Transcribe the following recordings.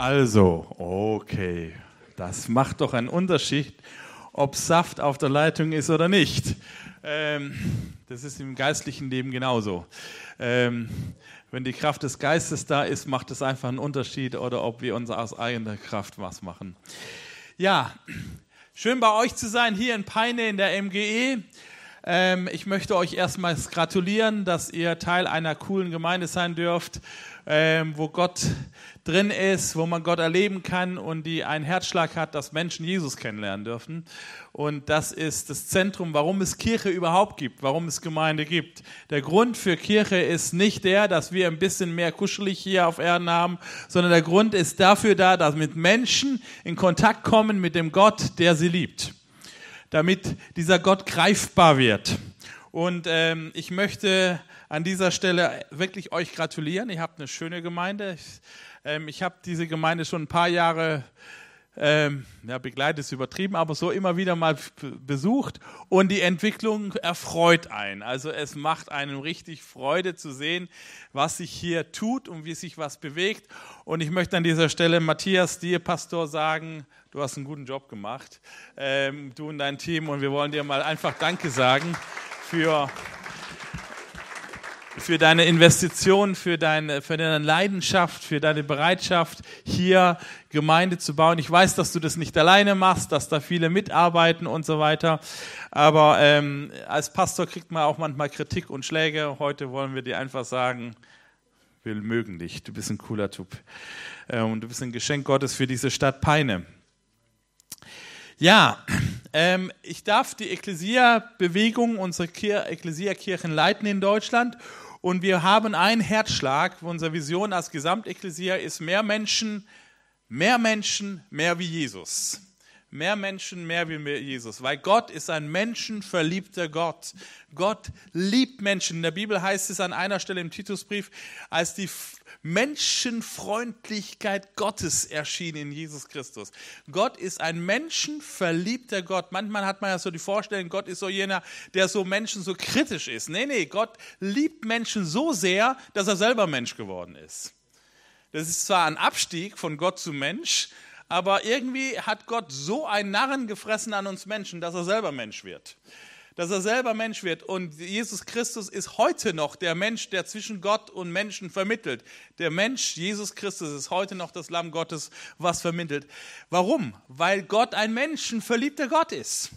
Also, okay, das macht doch einen Unterschied, ob Saft auf der Leitung ist oder nicht. Ähm, das ist im geistlichen Leben genauso. Ähm, wenn die Kraft des Geistes da ist, macht es einfach einen Unterschied oder ob wir uns aus eigener Kraft was machen. Ja, schön bei euch zu sein hier in Peine in der MGE. Ähm, ich möchte euch erstmals gratulieren, dass ihr Teil einer coolen Gemeinde sein dürft, ähm, wo Gott drin ist, wo man Gott erleben kann und die einen Herzschlag hat, dass Menschen Jesus kennenlernen dürfen. Und das ist das Zentrum, warum es Kirche überhaupt gibt, warum es Gemeinde gibt. Der Grund für Kirche ist nicht der, dass wir ein bisschen mehr kuschelig hier auf Erden haben, sondern der Grund ist dafür da, dass mit Menschen in Kontakt kommen mit dem Gott, der sie liebt damit dieser Gott greifbar wird. Und ähm, ich möchte an dieser Stelle wirklich euch gratulieren. Ihr habt eine schöne Gemeinde. Ich, ähm, ich habe diese Gemeinde schon ein paar Jahre ähm, ja, begleitet ist übertrieben, aber so immer wieder mal besucht und die Entwicklung erfreut einen. Also es macht einem richtig Freude zu sehen, was sich hier tut und wie sich was bewegt. Und ich möchte an dieser Stelle Matthias, dir Pastor, sagen, du hast einen guten Job gemacht, ähm, du und dein Team und wir wollen dir mal einfach Danke sagen für für deine Investition, für deine, für deine Leidenschaft, für deine Bereitschaft, hier Gemeinde zu bauen. Ich weiß, dass du das nicht alleine machst, dass da viele mitarbeiten und so weiter. Aber ähm, als Pastor kriegt man auch manchmal Kritik und Schläge. Heute wollen wir dir einfach sagen, wir mögen dich. Du bist ein cooler Typ. Äh, und du bist ein Geschenk Gottes für diese Stadt Peine. Ja, ähm, ich darf die Ekklesia-Bewegung, unsere Ekklesia-Kirchen leiten in Deutschland und wir haben einen Herzschlag. Unsere Vision als Gesamtekklesia ist mehr Menschen, mehr Menschen, mehr wie Jesus. Mehr Menschen, mehr wie Jesus. Weil Gott ist ein menschenverliebter Gott. Gott liebt Menschen. In der Bibel heißt es an einer Stelle im Titusbrief, als die Menschenfreundlichkeit Gottes erschien in Jesus Christus. Gott ist ein menschenverliebter Gott. Manchmal hat man ja so die Vorstellung, Gott ist so jener, der so Menschen so kritisch ist. Nee, nee, Gott liebt Menschen so sehr, dass er selber Mensch geworden ist. Das ist zwar ein Abstieg von Gott zu Mensch, aber irgendwie hat Gott so einen Narren gefressen an uns Menschen, dass er selber Mensch wird dass er selber Mensch wird. Und Jesus Christus ist heute noch der Mensch, der zwischen Gott und Menschen vermittelt. Der Mensch, Jesus Christus, ist heute noch das Lamm Gottes, was vermittelt. Warum? Weil Gott ein menschenverliebter Gott ist.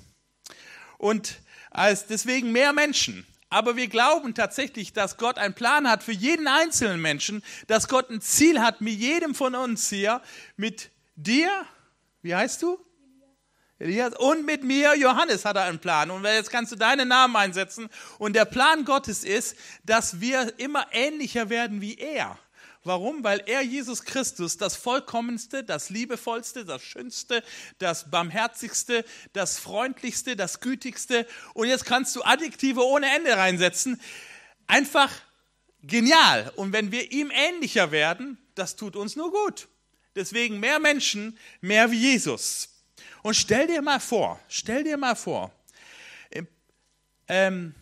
Und als deswegen mehr Menschen. Aber wir glauben tatsächlich, dass Gott einen Plan hat für jeden einzelnen Menschen, dass Gott ein Ziel hat mit jedem von uns hier, mit dir, wie heißt du? Elias und mit mir, Johannes, hat er einen Plan. Und jetzt kannst du deinen Namen einsetzen. Und der Plan Gottes ist, dass wir immer ähnlicher werden wie er. Warum? Weil er, Jesus Christus, das vollkommenste, das liebevollste, das schönste, das barmherzigste, das freundlichste, das gütigste. Und jetzt kannst du Adjektive ohne Ende reinsetzen. Einfach genial. Und wenn wir ihm ähnlicher werden, das tut uns nur gut. Deswegen mehr Menschen, mehr wie Jesus. Und stell dir mal vor, stell dir mal vor, ähm,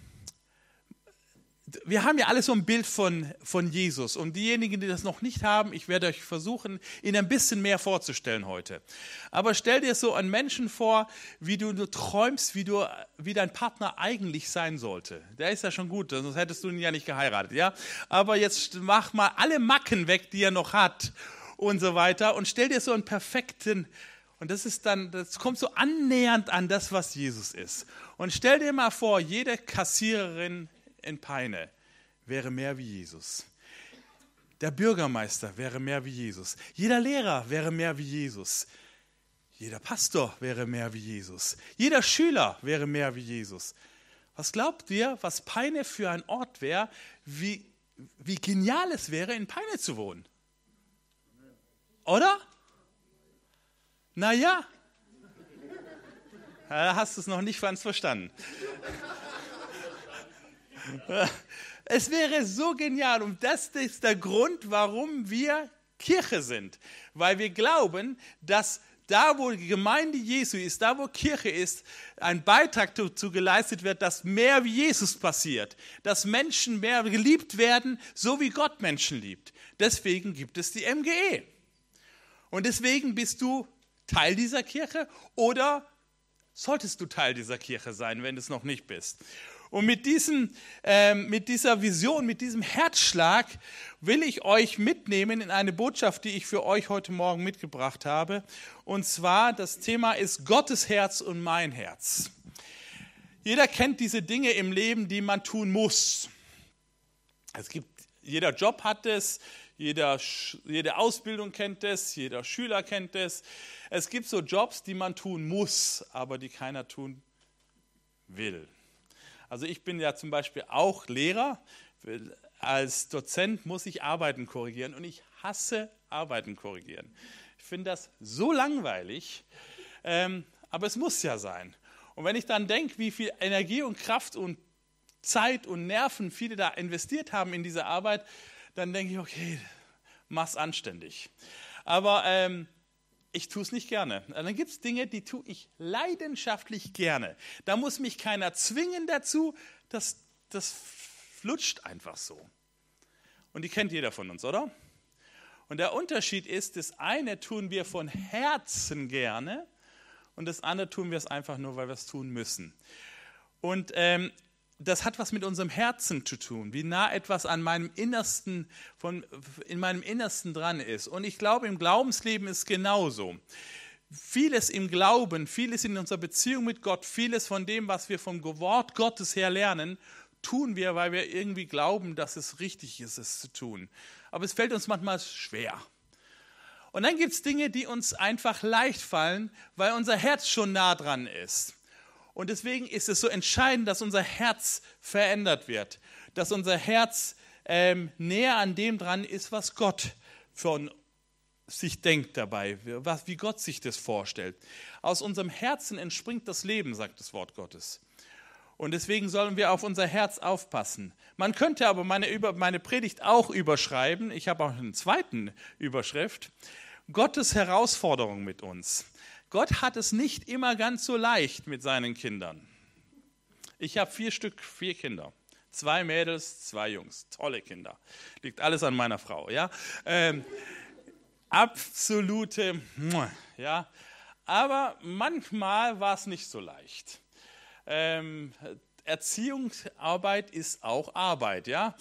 wir haben ja alle so ein Bild von, von Jesus. Und diejenigen, die das noch nicht haben, ich werde euch versuchen, ihn ein bisschen mehr vorzustellen heute. Aber stell dir so einen Menschen vor, wie du, du träumst, wie, du, wie dein Partner eigentlich sein sollte. Der ist ja schon gut, sonst hättest du ihn ja nicht geheiratet. Ja? Aber jetzt mach mal alle Macken weg, die er noch hat und so weiter. Und stell dir so einen perfekten und das ist dann, das kommt so annähernd an das, was Jesus ist. Und stell dir mal vor, jede Kassiererin in Peine wäre mehr wie Jesus. Der Bürgermeister wäre mehr wie Jesus. Jeder Lehrer wäre mehr wie Jesus. Jeder Pastor wäre mehr wie Jesus. Jeder Schüler wäre mehr wie Jesus. Was glaubt ihr, was Peine für ein Ort wäre, wie, wie genial es wäre, in Peine zu wohnen? Oder? Naja, da hast du es noch nicht ganz verstanden. Es wäre so genial und das ist der Grund, warum wir Kirche sind. Weil wir glauben, dass da, wo die Gemeinde Jesu ist, da, wo Kirche ist, ein Beitrag dazu geleistet wird, dass mehr wie Jesus passiert, dass Menschen mehr geliebt werden, so wie Gott Menschen liebt. Deswegen gibt es die MGE. Und deswegen bist du Teil dieser Kirche oder solltest du Teil dieser Kirche sein, wenn du es noch nicht bist. Und mit, diesem, äh, mit dieser Vision, mit diesem Herzschlag will ich euch mitnehmen in eine Botschaft, die ich für euch heute Morgen mitgebracht habe. Und zwar, das Thema ist Gottes Herz und mein Herz. Jeder kennt diese Dinge im Leben, die man tun muss. Es gibt, jeder Job hat es, jeder, jede Ausbildung kennt es, jeder Schüler kennt es. Es gibt so Jobs, die man tun muss, aber die keiner tun will. Also ich bin ja zum Beispiel auch Lehrer. Als Dozent muss ich Arbeiten korrigieren und ich hasse Arbeiten korrigieren. Ich finde das so langweilig, ähm, aber es muss ja sein. Und wenn ich dann denke, wie viel Energie und Kraft und Zeit und Nerven viele da investiert haben in diese Arbeit, dann denke ich, okay, mach's anständig. Aber ähm, ich tue es nicht gerne. Dann gibt es Dinge, die tue ich leidenschaftlich gerne. Da muss mich keiner zwingen dazu. Das, das flutscht einfach so. Und die kennt jeder von uns, oder? Und der Unterschied ist, das eine tun wir von Herzen gerne und das andere tun wir es einfach nur, weil wir es tun müssen. Und ähm, das hat was mit unserem Herzen zu tun, wie nah etwas an meinem Innersten, von, in meinem Innersten dran ist. Und ich glaube, im Glaubensleben ist genauso. Vieles im Glauben, vieles in unserer Beziehung mit Gott, vieles von dem, was wir vom Wort Gottes her lernen, tun wir, weil wir irgendwie glauben, dass es richtig ist, es zu tun. Aber es fällt uns manchmal schwer. Und dann gibt es Dinge, die uns einfach leicht fallen, weil unser Herz schon nah dran ist. Und deswegen ist es so entscheidend, dass unser Herz verändert wird, dass unser Herz ähm, näher an dem dran ist, was Gott von sich denkt dabei, was, wie Gott sich das vorstellt. Aus unserem Herzen entspringt das Leben, sagt das Wort Gottes. Und deswegen sollen wir auf unser Herz aufpassen. Man könnte aber meine, meine Predigt auch überschreiben. Ich habe auch einen zweiten Überschrift. Gottes Herausforderung mit uns. Gott hat es nicht immer ganz so leicht mit seinen Kindern. Ich habe vier Stück, vier Kinder. Zwei Mädels, zwei Jungs. Tolle Kinder. Liegt alles an meiner Frau, ja. Ähm, absolute, ja. Aber manchmal war es nicht so leicht. Ähm, Erziehungsarbeit ist auch Arbeit, ja.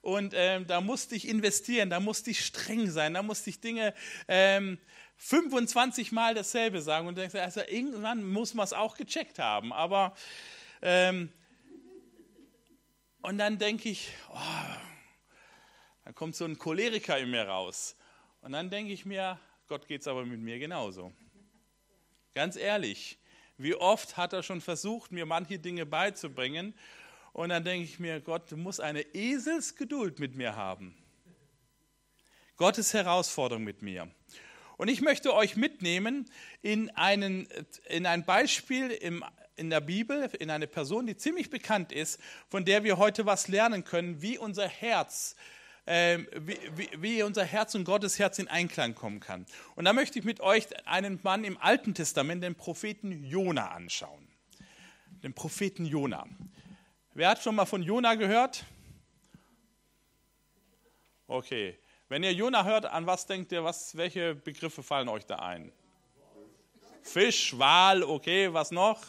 Und ähm, da musste ich investieren, da musste ich streng sein, da musste ich Dinge ähm, 25 Mal dasselbe sagen und denkst, also irgendwann muss man es auch gecheckt haben. Aber ähm, und dann denke ich, oh, dann kommt so ein Choleriker in mir raus. Und dann denke ich mir, Gott geht es aber mit mir genauso. Ganz ehrlich, wie oft hat er schon versucht, mir manche Dinge beizubringen. Und dann denke ich mir, Gott, du musst eine Eselsgeduld mit mir haben. Gottes Herausforderung mit mir. Und ich möchte euch mitnehmen in, einen, in ein Beispiel im, in der Bibel, in eine Person, die ziemlich bekannt ist, von der wir heute was lernen können, wie unser Herz äh, wie, wie, wie, unser Herz und Gottes Herz in Einklang kommen kann. Und da möchte ich mit euch einen Mann im Alten Testament, den Propheten Jona, anschauen. Den Propheten Jona. Wer hat schon mal von Jona gehört? Okay, wenn ihr Jona hört, an was denkt ihr, was, welche Begriffe fallen euch da ein? Fisch, Wal, okay, was noch?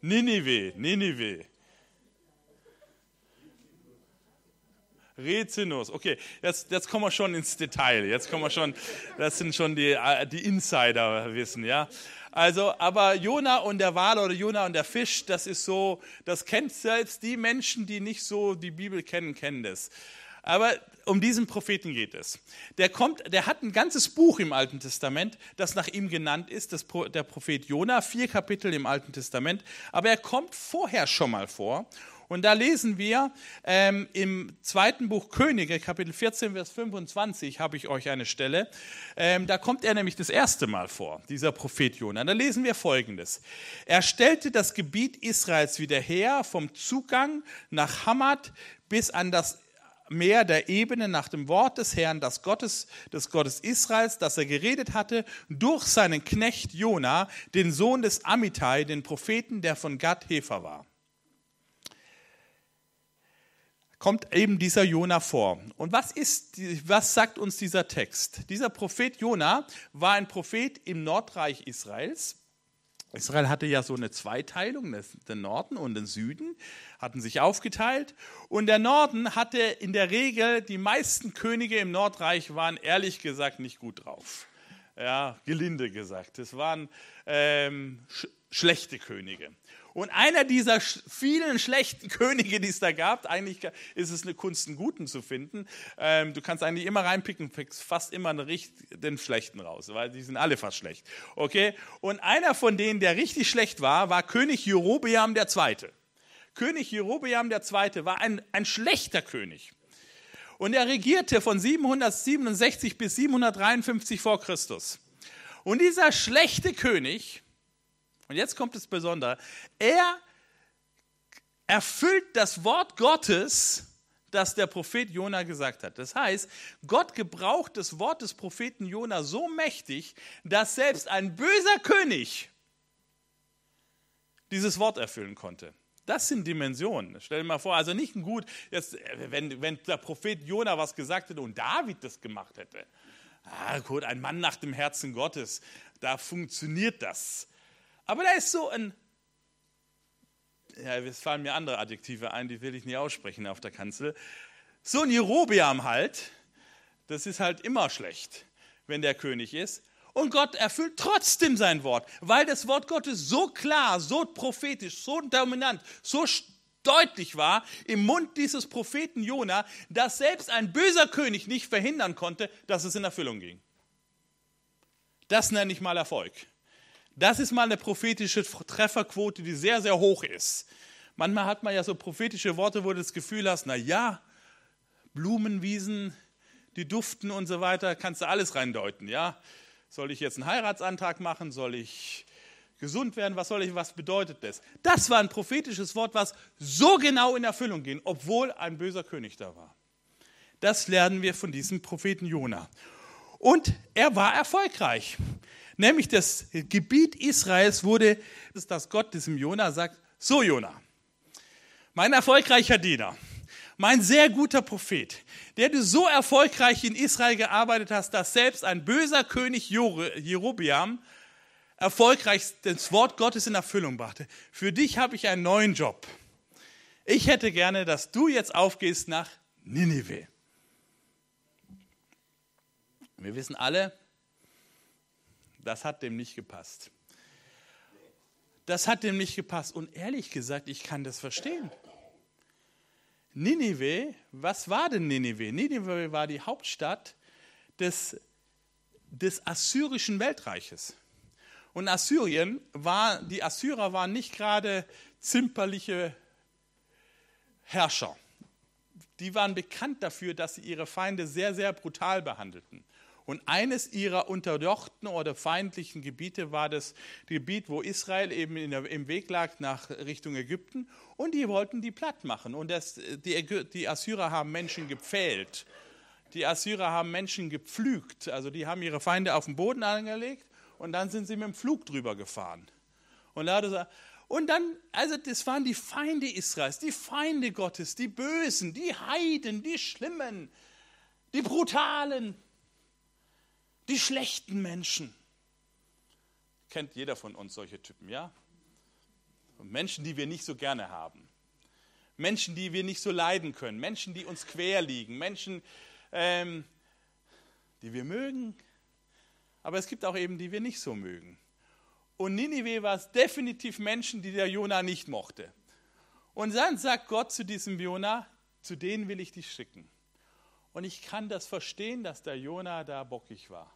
Ninive, Ninive. Rezinus, okay, jetzt, jetzt kommen wir schon ins Detail, jetzt kommen wir schon, das sind schon die, die Insider-Wissen, ja. Also, aber Jona und der Wal oder Jona und der Fisch, das ist so, das kennt selbst die Menschen, die nicht so die Bibel kennen, kennen das. Aber um diesen Propheten geht es. Der, kommt, der hat ein ganzes Buch im Alten Testament, das nach ihm genannt ist, das, der Prophet Jona, vier Kapitel im Alten Testament. Aber er kommt vorher schon mal vor. Und da lesen wir ähm, im zweiten Buch Könige, Kapitel 14, Vers 25, habe ich euch eine Stelle. Ähm, da kommt er nämlich das erste Mal vor, dieser Prophet Jona. Da lesen wir folgendes. Er stellte das Gebiet Israels wieder her, vom Zugang nach Hamad bis an das Meer der Ebene nach dem Wort des Herrn, des Gottes, des Gottes Israels, das er geredet hatte, durch seinen Knecht Jona, den Sohn des Amittai, den Propheten, der von Gad Hefer war. Kommt eben dieser Jona vor. Und was ist, was sagt uns dieser Text? Dieser Prophet Jona war ein Prophet im Nordreich Israels Israel hatte ja so eine Zweiteilung, den Norden und den Süden, hatten sich aufgeteilt. Und der Norden hatte in der Regel, die meisten Könige im Nordreich waren ehrlich gesagt nicht gut drauf. Ja, gelinde gesagt. Es waren ähm, sch schlechte Könige. Und einer dieser vielen schlechten Könige, die es da gab, eigentlich ist es eine Kunst, einen guten zu finden. Ähm, du kannst eigentlich immer reinpicken, pickst fast immer den schlechten raus, weil die sind alle fast schlecht. Okay? Und einer von denen, der richtig schlecht war, war König Jerobeam II. König Jerobeam II. war ein, ein schlechter König. Und er regierte von 767 bis 753 vor Christus. Und dieser schlechte König und jetzt kommt das Besondere. Er erfüllt das Wort Gottes, das der Prophet Jona gesagt hat. Das heißt, Gott gebraucht das Wort des Propheten Jona so mächtig, dass selbst ein böser König dieses Wort erfüllen konnte. Das sind Dimensionen. Stell dir mal vor, also nicht ein gut, jetzt, wenn, wenn der Prophet Jona was gesagt hätte und David das gemacht hätte. Ah, gut, ein Mann nach dem Herzen Gottes, da funktioniert das. Aber da ist so ein, ja, es fallen mir andere Adjektive ein, die will ich nicht aussprechen auf der Kanzel. So ein Jerobeam halt, das ist halt immer schlecht, wenn der König ist. Und Gott erfüllt trotzdem sein Wort, weil das Wort Gottes so klar, so prophetisch, so dominant, so deutlich war im Mund dieses Propheten Jona, dass selbst ein böser König nicht verhindern konnte, dass es in Erfüllung ging. Das nenne ich mal Erfolg. Das ist mal eine prophetische Trefferquote, die sehr, sehr hoch ist. Manchmal hat man ja so prophetische Worte, wo du das Gefühl hast, na ja, Blumenwiesen, die duften und so weiter, kannst du alles reindeuten, ja? Soll ich jetzt einen Heiratsantrag machen? Soll ich gesund werden? Was soll ich, was bedeutet das? Das war ein prophetisches Wort, was so genau in Erfüllung ging, obwohl ein böser König da war. Das lernen wir von diesem Propheten Jona. Und er war erfolgreich. Nämlich das Gebiet Israels wurde, dass Gott diesem Jona sagt, so Jona, mein erfolgreicher Diener, mein sehr guter Prophet, der du so erfolgreich in Israel gearbeitet hast, dass selbst ein böser König Jerobiam erfolgreich das Wort Gottes in Erfüllung brachte. Für dich habe ich einen neuen Job. Ich hätte gerne, dass du jetzt aufgehst nach Ninive. Wir wissen alle, das hat dem nicht gepasst. Das hat dem nicht gepasst. Und ehrlich gesagt, ich kann das verstehen. Ninive, was war denn Ninive? Ninive war die Hauptstadt des, des assyrischen Weltreiches. Und Assyrien war, die Assyrer waren nicht gerade zimperliche Herrscher. Die waren bekannt dafür, dass sie ihre Feinde sehr, sehr brutal behandelten. Und eines ihrer unterjochten oder feindlichen Gebiete war das Gebiet, wo Israel eben der, im Weg lag nach Richtung Ägypten. Und die wollten die platt machen. Und das, die, die Assyrer haben Menschen gepfählt. Die Assyrer haben Menschen gepflügt. Also die haben ihre Feinde auf den Boden angelegt und dann sind sie mit dem Flug drüber gefahren. Und, und dann, also das waren die Feinde Israels, die Feinde Gottes, die Bösen, die Heiden, die Schlimmen, die Brutalen. Die schlechten Menschen. Kennt jeder von uns solche Typen, ja? Menschen, die wir nicht so gerne haben. Menschen, die wir nicht so leiden können. Menschen, die uns quer liegen. Menschen, ähm, die wir mögen. Aber es gibt auch eben, die wir nicht so mögen. Und Ninive war es definitiv Menschen, die der Jona nicht mochte. Und dann sagt Gott zu diesem Jona, zu denen will ich dich schicken. Und ich kann das verstehen, dass der Jona da bockig war.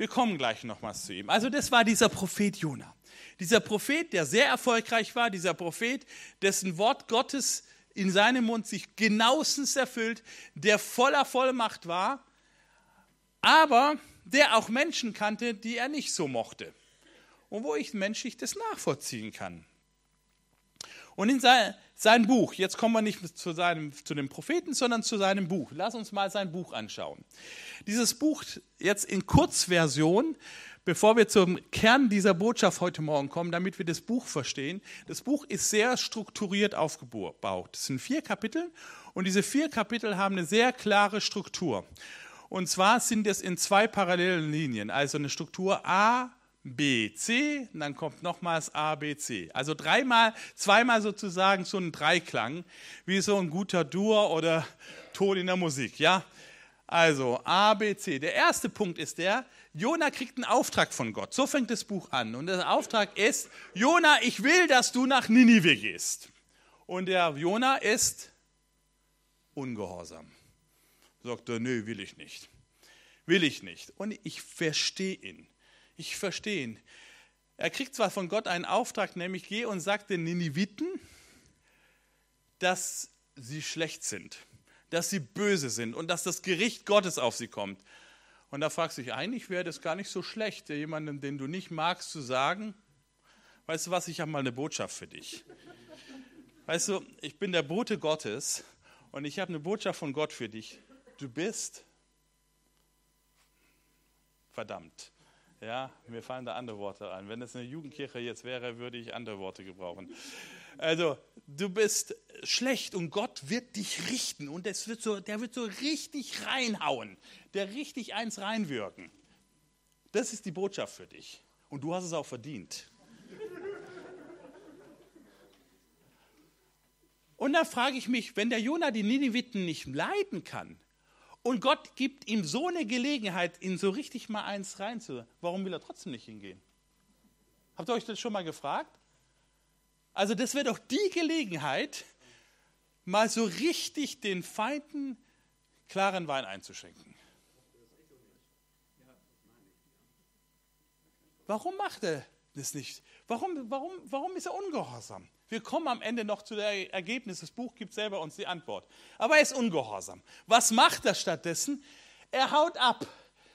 Wir kommen gleich nochmals zu ihm. Also das war dieser Prophet Jona. Dieser Prophet, der sehr erfolgreich war, dieser Prophet, dessen Wort Gottes in seinem Mund sich genauestens erfüllt, der voller Vollmacht war, aber der auch Menschen kannte, die er nicht so mochte. Und wo ich menschlich das nachvollziehen kann. Und in sein, sein Buch, jetzt kommen wir nicht zu, seinem, zu dem Propheten, sondern zu seinem Buch. Lass uns mal sein Buch anschauen. Dieses Buch jetzt in Kurzversion, bevor wir zum Kern dieser Botschaft heute Morgen kommen, damit wir das Buch verstehen. Das Buch ist sehr strukturiert aufgebaut. Es sind vier Kapitel und diese vier Kapitel haben eine sehr klare Struktur. Und zwar sind es in zwei parallelen Linien, also eine Struktur A, B, C, und dann kommt nochmals A, B, C. Also dreimal, zweimal sozusagen so ein Dreiklang, wie so ein guter Dur oder Ton in der Musik, ja? Also A, B, C. Der erste Punkt ist der, Jona kriegt einen Auftrag von Gott. So fängt das Buch an. Und der Auftrag ist, Jona, ich will, dass du nach Ninive gehst. Und der Jona ist ungehorsam. Sagt er, nö, will ich nicht. Will ich nicht. Und ich verstehe ihn. Ich verstehe ihn. Er kriegt zwar von Gott einen Auftrag, nämlich geh und sag den Niniviten, dass sie schlecht sind, dass sie böse sind und dass das Gericht Gottes auf sie kommt. Und da fragst du dich, eigentlich wäre das gar nicht so schlecht, jemandem, den du nicht magst, zu sagen, weißt du was, ich habe mal eine Botschaft für dich. Weißt du, ich bin der Bote Gottes und ich habe eine Botschaft von Gott für dich. Du bist verdammt. Ja, mir fallen da andere Worte ein. Wenn es eine Jugendkirche jetzt wäre, würde ich andere Worte gebrauchen. Also, du bist schlecht und Gott wird dich richten und es wird so, der wird so richtig reinhauen, der richtig eins reinwirken. Das ist die Botschaft für dich. Und du hast es auch verdient. Und da frage ich mich, wenn der Jonah die Nineviten nicht leiden kann, und Gott gibt ihm so eine Gelegenheit, ihn so richtig mal eins reinzu. Warum will er trotzdem nicht hingehen? Habt ihr euch das schon mal gefragt? Also das wäre doch die Gelegenheit, mal so richtig den Feinden klaren Wein einzuschenken. Warum macht er das nicht? Warum, warum, warum ist er ungehorsam? Wir kommen am Ende noch zu dem Ergebnis. Das Buch gibt selber uns die Antwort. Aber er ist ungehorsam. Was macht er stattdessen? Er haut ab.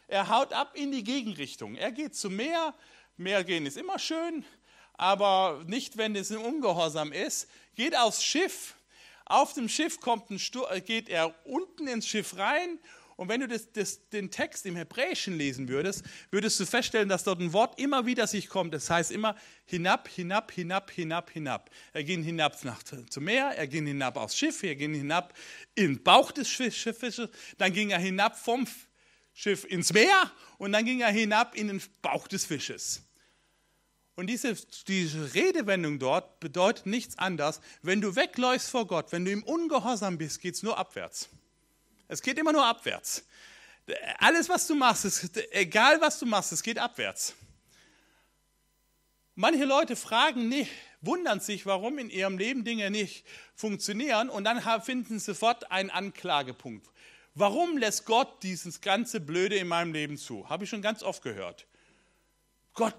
Er haut ab in die Gegenrichtung. Er geht zum Meer. Meer gehen ist immer schön, aber nicht, wenn es im Ungehorsam ist. Geht aufs Schiff. Auf dem Schiff kommt ein geht er unten ins Schiff rein und wenn du das, das, den Text im Hebräischen lesen würdest, würdest du feststellen, dass dort ein Wort immer wieder sich kommt. Das heißt immer hinab, hinab, hinab, hinab, hinab. Er ging hinab nach, zum Meer, er ging hinab aufs Schiff, er ging hinab in den Bauch des Schiffes, dann ging er hinab vom Schiff ins Meer und dann ging er hinab in den Bauch des Fisches. Und diese, diese Redewendung dort bedeutet nichts anderes. Wenn du wegläufst vor Gott, wenn du im Ungehorsam bist, geht es nur abwärts. Es geht immer nur abwärts. Alles, was du machst, ist, egal was du machst, es geht abwärts. Manche Leute fragen nicht, wundern sich, warum in ihrem Leben Dinge nicht funktionieren und dann finden sie sofort einen Anklagepunkt. Warum lässt Gott dieses ganze Blöde in meinem Leben zu? Habe ich schon ganz oft gehört. Gott,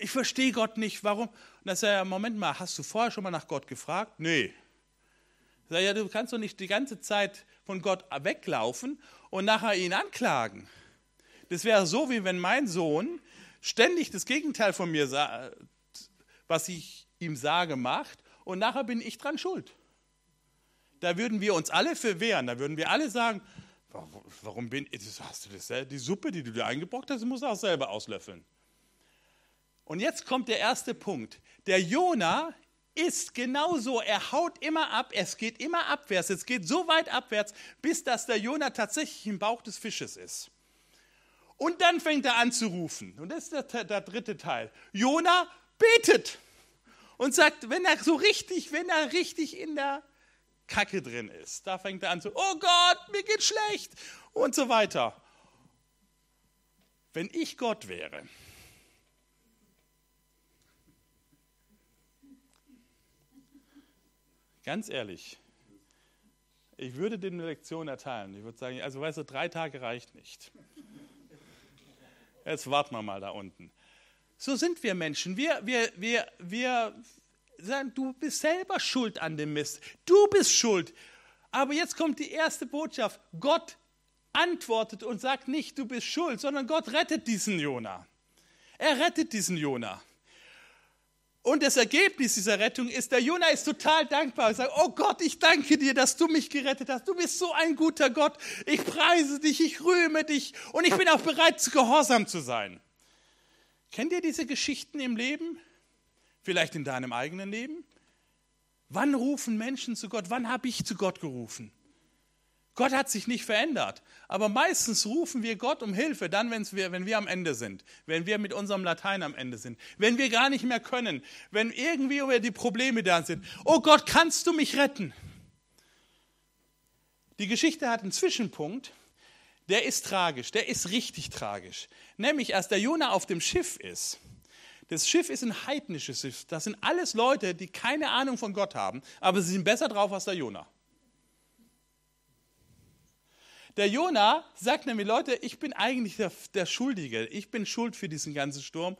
ich verstehe Gott nicht, warum? Und dann sagt er, Moment mal, hast du vorher schon mal nach Gott gefragt? Nee. Sag ja, du kannst doch nicht die ganze Zeit von Gott weglaufen und nachher ihn anklagen. Das wäre so, wie wenn mein Sohn ständig das Gegenteil von mir sagt, was ich ihm sage, macht und nachher bin ich dran schuld. Da würden wir uns alle verwehren, da würden wir alle sagen, warum bin ich, hast du das, die Suppe, die du dir eingebrockt hast, musst du auch selber auslöffeln. Und jetzt kommt der erste Punkt. Der Jona ist genauso. Er haut immer ab, es geht immer abwärts. Es geht so weit abwärts, bis dass der Jona tatsächlich im Bauch des Fisches ist. Und dann fängt er an zu rufen. Und das ist der, der dritte Teil. Jona betet und sagt, wenn er so richtig, wenn er richtig in der Kacke drin ist, da fängt er an zu, oh Gott, mir geht schlecht und so weiter. Wenn ich Gott wäre, Ganz ehrlich, ich würde dir eine Lektion erteilen. Ich würde sagen, also weißt du, drei Tage reicht nicht. Jetzt warten wir mal da unten. So sind wir Menschen. Wir, wir, wir, wir sagen, du bist selber schuld an dem Mist. Du bist schuld. Aber jetzt kommt die erste Botschaft. Gott antwortet und sagt nicht, du bist schuld, sondern Gott rettet diesen Jona. Er rettet diesen Jona. Und das Ergebnis dieser Rettung ist, der Jona ist total dankbar und sagt, oh Gott, ich danke dir, dass du mich gerettet hast. Du bist so ein guter Gott. Ich preise dich, ich rühme dich und ich bin auch bereit, zu gehorsam zu sein. Kennt ihr diese Geschichten im Leben? Vielleicht in deinem eigenen Leben? Wann rufen Menschen zu Gott? Wann habe ich zu Gott gerufen? Gott hat sich nicht verändert. Aber meistens rufen wir Gott um Hilfe, dann, wir, wenn wir am Ende sind, wenn wir mit unserem Latein am Ende sind, wenn wir gar nicht mehr können, wenn irgendwie über die Probleme da sind. Oh Gott, kannst du mich retten? Die Geschichte hat einen Zwischenpunkt, der ist tragisch, der ist richtig tragisch. Nämlich, als der Jona auf dem Schiff ist, das Schiff ist ein heidnisches Schiff. Das sind alles Leute, die keine Ahnung von Gott haben, aber sie sind besser drauf als der Jona. Der Jona sagt nämlich, Leute, ich bin eigentlich der, der, Schuldige. Ich bin schuld für diesen ganzen Sturm.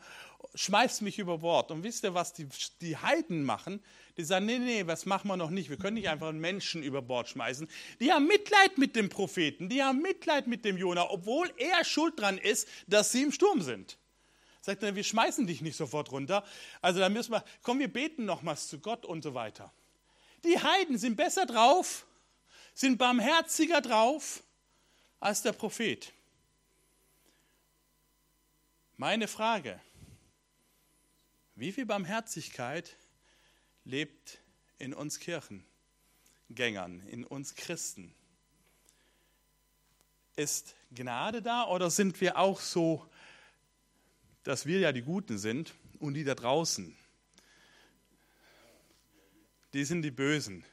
Schmeißt mich über Bord. Und wisst ihr, was die, die Heiden machen? Die sagen, nee, nee, was machen wir noch nicht? Wir können nicht einfach einen Menschen über Bord schmeißen. Die haben Mitleid mit dem Propheten. Die haben Mitleid mit dem Jona, obwohl er schuld dran ist, dass sie im Sturm sind. Sagt er, wir schmeißen dich nicht sofort runter. Also dann müssen wir, komm, wir beten nochmals zu Gott und so weiter. Die Heiden sind besser drauf, sind barmherziger drauf als der Prophet. Meine Frage, wie viel Barmherzigkeit lebt in uns Kirchengängern, in uns Christen? Ist Gnade da oder sind wir auch so, dass wir ja die Guten sind und die da draußen, die sind die Bösen,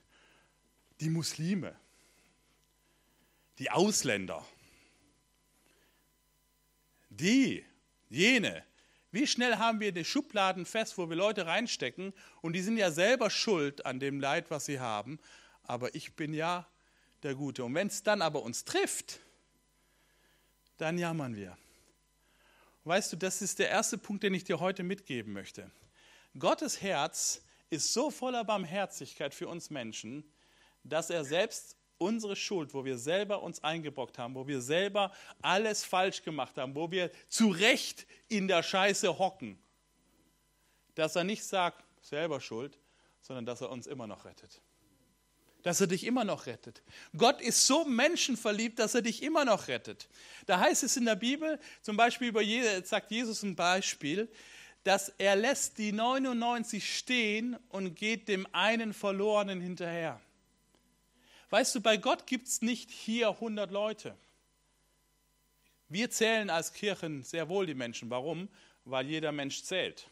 die Muslime, die Ausländer, die, jene, wie schnell haben wir die Schubladen fest, wo wir Leute reinstecken und die sind ja selber schuld an dem Leid, was sie haben, aber ich bin ja der Gute. Und wenn es dann aber uns trifft, dann jammern wir. Weißt du, das ist der erste Punkt, den ich dir heute mitgeben möchte. Gottes Herz ist so voller Barmherzigkeit für uns Menschen, dass er selbst unsere Schuld, wo wir selber uns eingebrockt haben, wo wir selber alles falsch gemacht haben, wo wir zu Recht in der Scheiße hocken, dass er nicht sagt, selber schuld, sondern dass er uns immer noch rettet. Dass er dich immer noch rettet. Gott ist so menschenverliebt, dass er dich immer noch rettet. Da heißt es in der Bibel, zum Beispiel über Jesus, sagt Jesus ein Beispiel, dass er lässt die 99 stehen und geht dem einen Verlorenen hinterher. Weißt du, bei Gott gibt es nicht hier 100 Leute. Wir zählen als Kirchen sehr wohl die Menschen. Warum? Weil jeder Mensch zählt.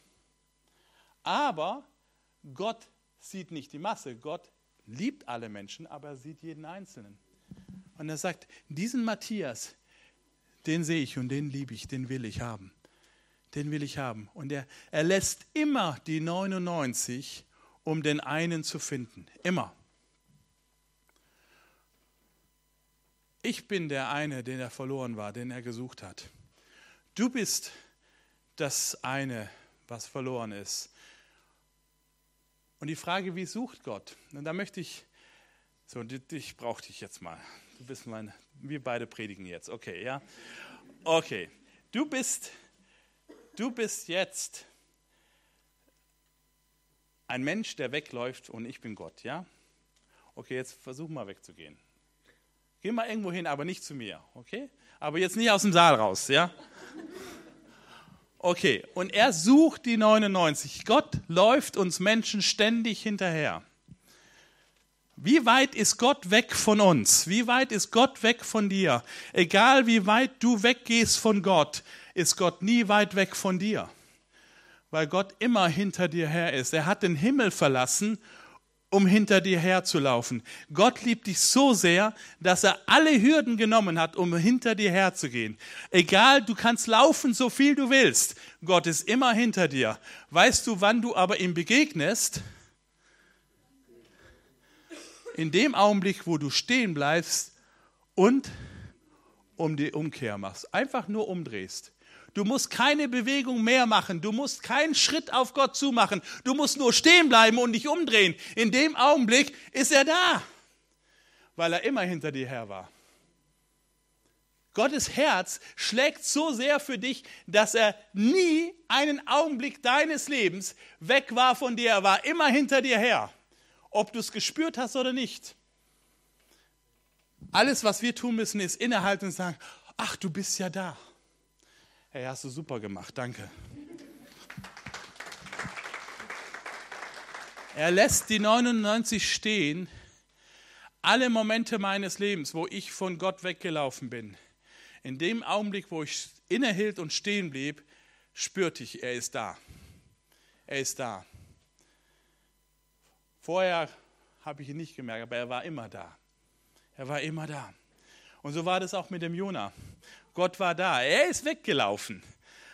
Aber Gott sieht nicht die Masse. Gott liebt alle Menschen, aber er sieht jeden Einzelnen. Und er sagt, diesen Matthias, den sehe ich und den liebe ich, den will ich haben. Den will ich haben. Und er, er lässt immer die 99, um den einen zu finden. Immer. Ich bin der eine, den er verloren war, den er gesucht hat. Du bist das eine, was verloren ist. Und die Frage, wie sucht Gott? Und da möchte ich, so, dich brauche dich jetzt mal. Du bist mein, wir beide predigen jetzt, okay, ja? Okay, du bist, du bist jetzt ein Mensch, der wegläuft und ich bin Gott, ja? Okay, jetzt versuch mal wegzugehen. Geh mal irgendwo hin, aber nicht zu mir, okay? Aber jetzt nicht aus dem Saal raus, ja? Okay, und er sucht die 99. Gott läuft uns Menschen ständig hinterher. Wie weit ist Gott weg von uns? Wie weit ist Gott weg von dir? Egal wie weit du weggehst von Gott, ist Gott nie weit weg von dir. Weil Gott immer hinter dir her ist. Er hat den Himmel verlassen um hinter dir herzulaufen. Gott liebt dich so sehr, dass er alle Hürden genommen hat, um hinter dir herzugehen. Egal, du kannst laufen, so viel du willst. Gott ist immer hinter dir. Weißt du, wann du aber ihm begegnest? In dem Augenblick, wo du stehen bleibst und um die Umkehr machst. Einfach nur umdrehst. Du musst keine Bewegung mehr machen. Du musst keinen Schritt auf Gott zumachen. Du musst nur stehen bleiben und dich umdrehen. In dem Augenblick ist er da, weil er immer hinter dir her war. Gottes Herz schlägt so sehr für dich, dass er nie einen Augenblick deines Lebens weg war von dir. Er war immer hinter dir her, ob du es gespürt hast oder nicht. Alles, was wir tun müssen, ist innehalten und sagen, ach, du bist ja da. Hey, hast du super gemacht, danke. Er lässt die 99 stehen, alle Momente meines Lebens, wo ich von Gott weggelaufen bin. In dem Augenblick, wo ich innehielt und stehen blieb, spürte ich, er ist da. Er ist da. Vorher habe ich ihn nicht gemerkt, aber er war immer da. Er war immer da. Und so war das auch mit dem Jona. Gott war da. Er ist weggelaufen.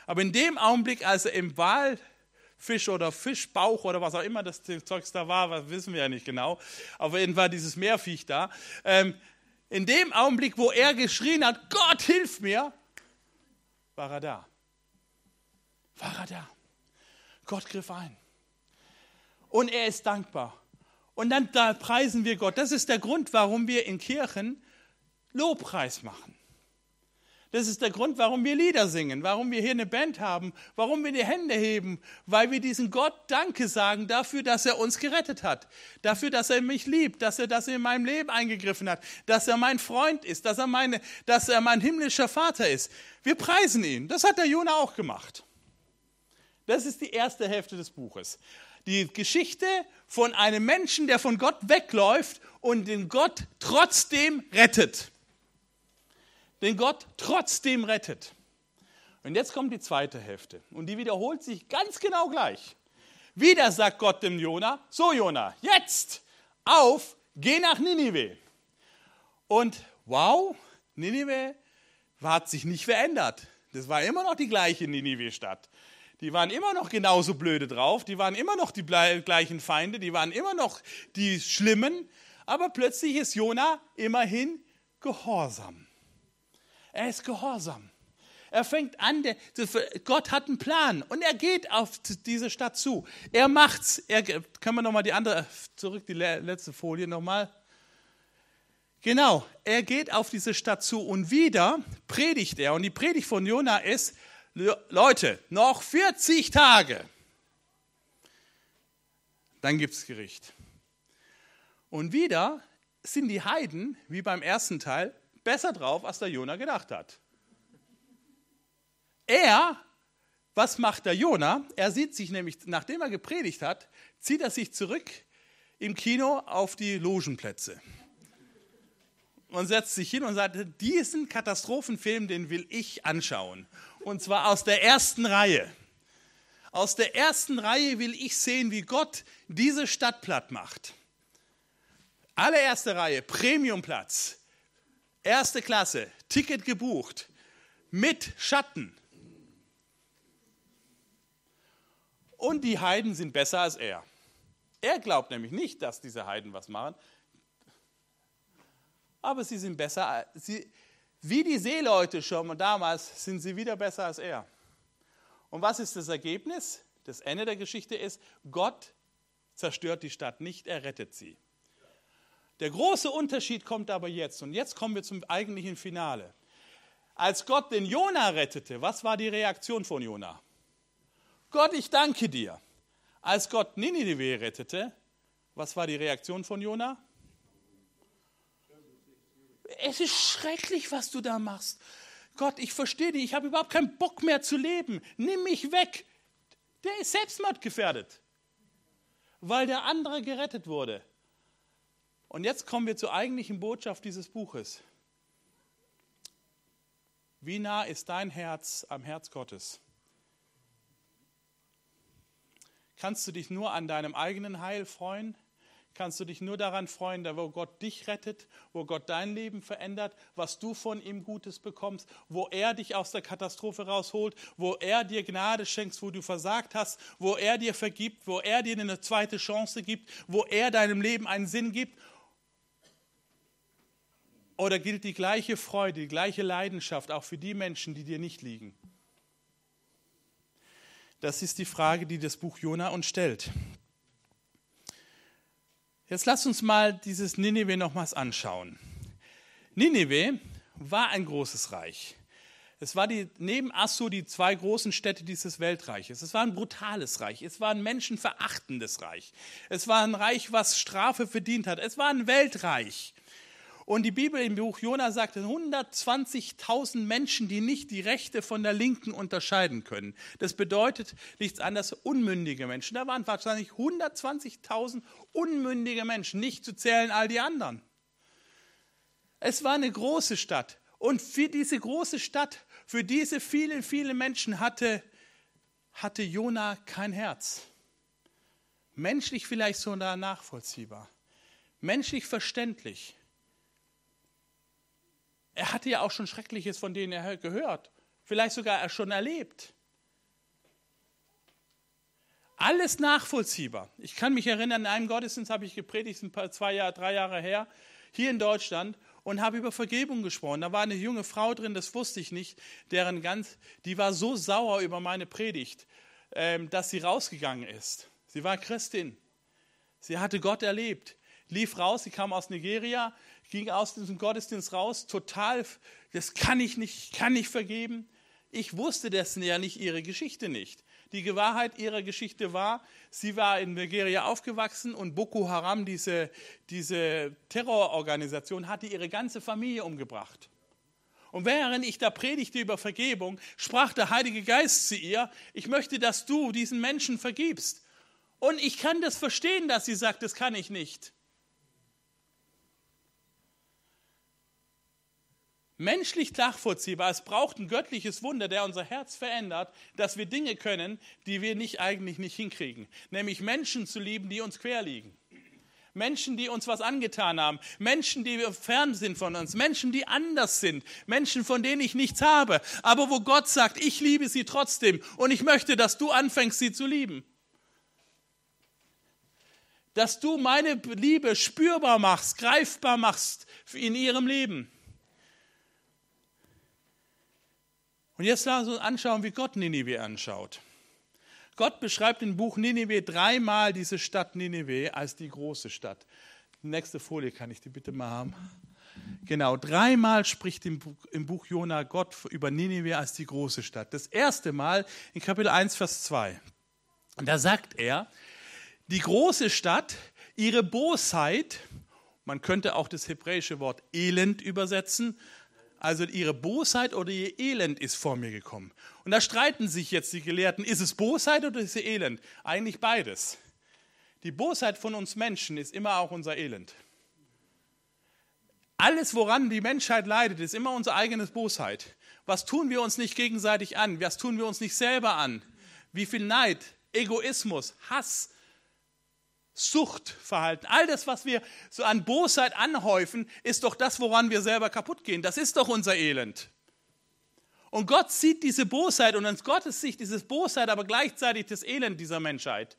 Aber in dem Augenblick, als er im Walfisch oder Fischbauch oder was auch immer das Zeugs da war, was wissen wir ja nicht genau, auf jeden Fall dieses Meerviech da, ähm, in dem Augenblick, wo er geschrien hat, Gott hilf mir, war er da. War er da. Gott griff ein. Und er ist dankbar. Und dann da preisen wir Gott. Das ist der Grund, warum wir in Kirchen Lobpreis machen. Das ist der Grund, warum wir Lieder singen, warum wir hier eine Band haben, warum wir die Hände heben, weil wir diesen Gott Danke sagen dafür, dass er uns gerettet hat, dafür, dass er mich liebt, dass er das in meinem Leben eingegriffen hat, dass er mein Freund ist, dass er, meine, dass er mein himmlischer Vater ist. Wir preisen ihn. Das hat der Jona auch gemacht. Das ist die erste Hälfte des Buches. Die Geschichte von einem Menschen, der von Gott wegläuft und den Gott trotzdem rettet den Gott trotzdem rettet. Und jetzt kommt die zweite Hälfte und die wiederholt sich ganz genau gleich. Wieder sagt Gott dem Jona, so Jona, jetzt auf, geh nach Ninive. Und wow, Ninive hat sich nicht verändert. Das war immer noch die gleiche Ninive-Stadt. Die waren immer noch genauso blöde drauf, die waren immer noch die gleichen Feinde, die waren immer noch die Schlimmen, aber plötzlich ist Jona immerhin gehorsam. Er ist gehorsam. Er fängt an, der, Gott hat einen Plan und er geht auf diese Stadt zu. Er macht's. Er, können wir nochmal die andere, zurück, die letzte Folie nochmal. Genau, er geht auf diese Stadt zu und wieder predigt er. Und die Predigt von Jona ist, Leute, noch 40 Tage, dann gibt es Gericht. Und wieder sind die Heiden, wie beim ersten Teil, besser drauf, als der Jona gedacht hat. Er, was macht der Jona? Er sieht sich nämlich, nachdem er gepredigt hat, zieht er sich zurück im Kino auf die Logenplätze und setzt sich hin und sagt, diesen Katastrophenfilm, den will ich anschauen. Und zwar aus der ersten Reihe. Aus der ersten Reihe will ich sehen, wie Gott diese Stadt platt macht. Allererste Reihe, Premiumplatz. Erste Klasse, Ticket gebucht, mit Schatten. Und die Heiden sind besser als er. Er glaubt nämlich nicht, dass diese Heiden was machen, aber sie sind besser. Sie, wie die Seeleute schon damals sind sie wieder besser als er. Und was ist das Ergebnis? Das Ende der Geschichte ist, Gott zerstört die Stadt nicht, er rettet sie. Der große Unterschied kommt aber jetzt. Und jetzt kommen wir zum eigentlichen Finale. Als Gott den Jona rettete, was war die Reaktion von Jona? Gott, ich danke dir. Als Gott Ninive rettete, was war die Reaktion von Jona? Es ist schrecklich, was du da machst. Gott, ich verstehe dich, ich habe überhaupt keinen Bock mehr zu leben. Nimm mich weg. Der ist selbstmordgefährdet, weil der andere gerettet wurde. Und jetzt kommen wir zur eigentlichen Botschaft dieses Buches. Wie nah ist dein Herz am Herz Gottes? Kannst du dich nur an deinem eigenen Heil freuen? Kannst du dich nur daran freuen, wo Gott dich rettet, wo Gott dein Leben verändert, was du von ihm Gutes bekommst, wo er dich aus der Katastrophe rausholt, wo er dir Gnade schenkt, wo du versagt hast, wo er dir vergibt, wo er dir eine zweite Chance gibt, wo er deinem Leben einen Sinn gibt oder gilt die gleiche Freude, die gleiche Leidenschaft auch für die Menschen, die dir nicht liegen? Das ist die Frage, die das Buch Jona uns stellt. Jetzt lasst uns mal dieses Ninive nochmals anschauen. Ninive war ein großes Reich. Es war die, neben Assur die zwei großen Städte dieses Weltreiches. Es war ein brutales Reich. Es war ein menschenverachtendes Reich. Es war ein Reich, was Strafe verdient hat. Es war ein Weltreich. Und die Bibel im Buch Jona sagt 120.000 Menschen, die nicht die Rechte von der Linken unterscheiden können. Das bedeutet nichts anderes unmündige Menschen. Da waren wahrscheinlich 120.000 unmündige Menschen, nicht zu zählen all die anderen. Es war eine große Stadt. Und für diese große Stadt, für diese vielen, vielen Menschen hatte, hatte Jona kein Herz. Menschlich vielleicht sogar nachvollziehbar. Menschlich verständlich. Er hatte ja auch schon Schreckliches von denen er gehört, vielleicht sogar schon erlebt. Alles nachvollziehbar. Ich kann mich erinnern, in einem Gottesdienst habe ich gepredigt, ein paar, zwei Jahre, drei Jahre her, hier in Deutschland und habe über Vergebung gesprochen. Da war eine junge Frau drin, das wusste ich nicht, deren ganz, die war so sauer über meine Predigt, ähm, dass sie rausgegangen ist. Sie war Christin. Sie hatte Gott erlebt, lief raus, sie kam aus Nigeria, ging aus diesem Gottesdienst raus, total, das kann ich nicht, kann nicht vergeben. Ich wusste dessen ja nicht, ihre Geschichte nicht. Die Wahrheit ihrer Geschichte war, sie war in Nigeria aufgewachsen und Boko Haram, diese, diese Terrororganisation, hatte ihre ganze Familie umgebracht. Und während ich da predigte über Vergebung, sprach der Heilige Geist zu ihr, ich möchte, dass du diesen Menschen vergibst. Und ich kann das verstehen, dass sie sagt, das kann ich nicht. Menschlich nachvollziehbar. Es braucht ein göttliches Wunder, der unser Herz verändert, dass wir Dinge können, die wir nicht eigentlich nicht hinkriegen. Nämlich Menschen zu lieben, die uns quer liegen. Menschen, die uns was angetan haben, Menschen, die fern sind von uns, Menschen, die anders sind, Menschen, von denen ich nichts habe, aber wo Gott sagt, ich liebe sie trotzdem und ich möchte, dass du anfängst, sie zu lieben. Dass du meine Liebe spürbar machst, greifbar machst in ihrem Leben. Und jetzt lass uns anschauen, wie Gott Ninive anschaut. Gott beschreibt im Buch Ninive dreimal diese Stadt Ninive als die große Stadt. nächste Folie kann ich die bitte mal haben. Genau, dreimal spricht im Buch, Jona Gott über Ninive als die große Stadt. Das erste Mal in Kapitel 1, Vers 2. Und da sagt er, die große Stadt, ihre Bosheit, man könnte auch das hebräische Wort Elend übersetzen, also ihre Bosheit oder ihr Elend ist vor mir gekommen. Und da streiten sich jetzt die Gelehrten, ist es Bosheit oder ist es Elend? Eigentlich beides. Die Bosheit von uns Menschen ist immer auch unser Elend. Alles, woran die Menschheit leidet, ist immer unsere eigene Bosheit. Was tun wir uns nicht gegenseitig an? Was tun wir uns nicht selber an? Wie viel Neid, Egoismus, Hass, Suchtverhalten, all das, was wir so an Bosheit anhäufen, ist doch das, woran wir selber kaputt gehen. Das ist doch unser Elend. Und Gott sieht diese Bosheit und aus Gottes Sicht dieses Bosheit, aber gleichzeitig das Elend dieser Menschheit.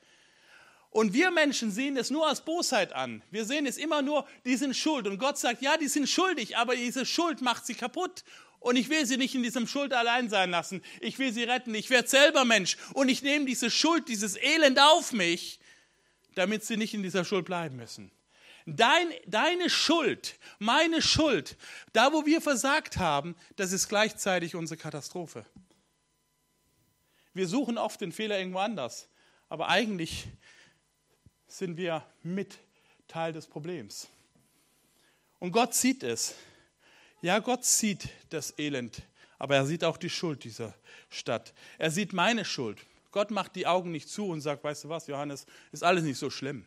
Und wir Menschen sehen es nur als Bosheit an. Wir sehen es immer nur, die sind schuld. Und Gott sagt, ja, die sind schuldig, aber diese Schuld macht sie kaputt. Und ich will sie nicht in diesem Schuld allein sein lassen. Ich will sie retten. Ich werde selber Mensch. Und ich nehme diese Schuld, dieses Elend auf mich damit sie nicht in dieser Schuld bleiben müssen. Dein, deine Schuld, meine Schuld, da wo wir versagt haben, das ist gleichzeitig unsere Katastrophe. Wir suchen oft den Fehler irgendwo anders, aber eigentlich sind wir mit Teil des Problems. Und Gott sieht es. Ja, Gott sieht das Elend, aber er sieht auch die Schuld dieser Stadt. Er sieht meine Schuld. Gott macht die Augen nicht zu und sagt, weißt du was, Johannes, ist alles nicht so schlimm.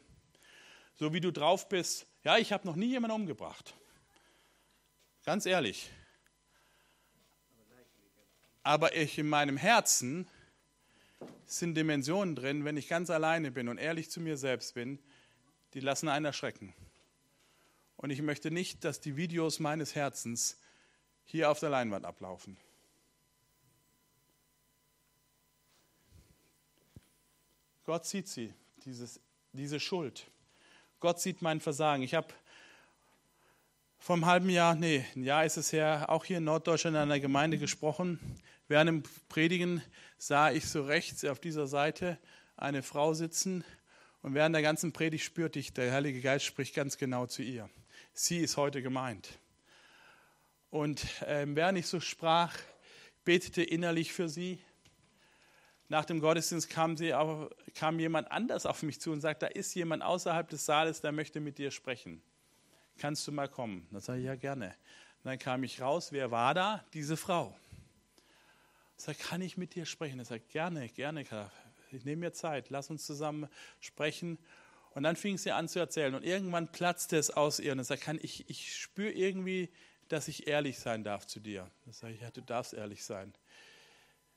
So wie du drauf bist, ja, ich habe noch nie jemanden umgebracht. Ganz ehrlich. Aber ich in meinem Herzen sind Dimensionen drin, wenn ich ganz alleine bin und ehrlich zu mir selbst bin, die lassen einen erschrecken. Und ich möchte nicht, dass die Videos meines Herzens hier auf der Leinwand ablaufen. Gott sieht sie, dieses, diese Schuld. Gott sieht mein Versagen. Ich habe vor einem halben Jahr, nee, ein Jahr ist es her, auch hier in Norddeutschland in einer Gemeinde gesprochen. Während dem Predigen sah ich so rechts auf dieser Seite eine Frau sitzen und während der ganzen Predigt spürte ich, der Heilige Geist spricht ganz genau zu ihr. Sie ist heute gemeint. Und äh, während ich so sprach, betete innerlich für sie. Nach dem Gottesdienst kam, aber, kam jemand anders auf mich zu und sagte, da ist jemand außerhalb des Saales, der möchte mit dir sprechen kannst du mal kommen? Dann sage ich, ja gerne. Und dann kam ich raus, wer war da? Diese Frau. Ich sage, kann ich mit dir sprechen? Er sagt, gerne, gerne, ich nehme mir Zeit, lass uns zusammen sprechen. Und dann fing sie an zu erzählen und irgendwann platzte es aus ihr und er sagt, kann ich, ich spüre irgendwie, dass ich ehrlich sein darf zu dir. Dann sage ich, ja, du darfst ehrlich sein.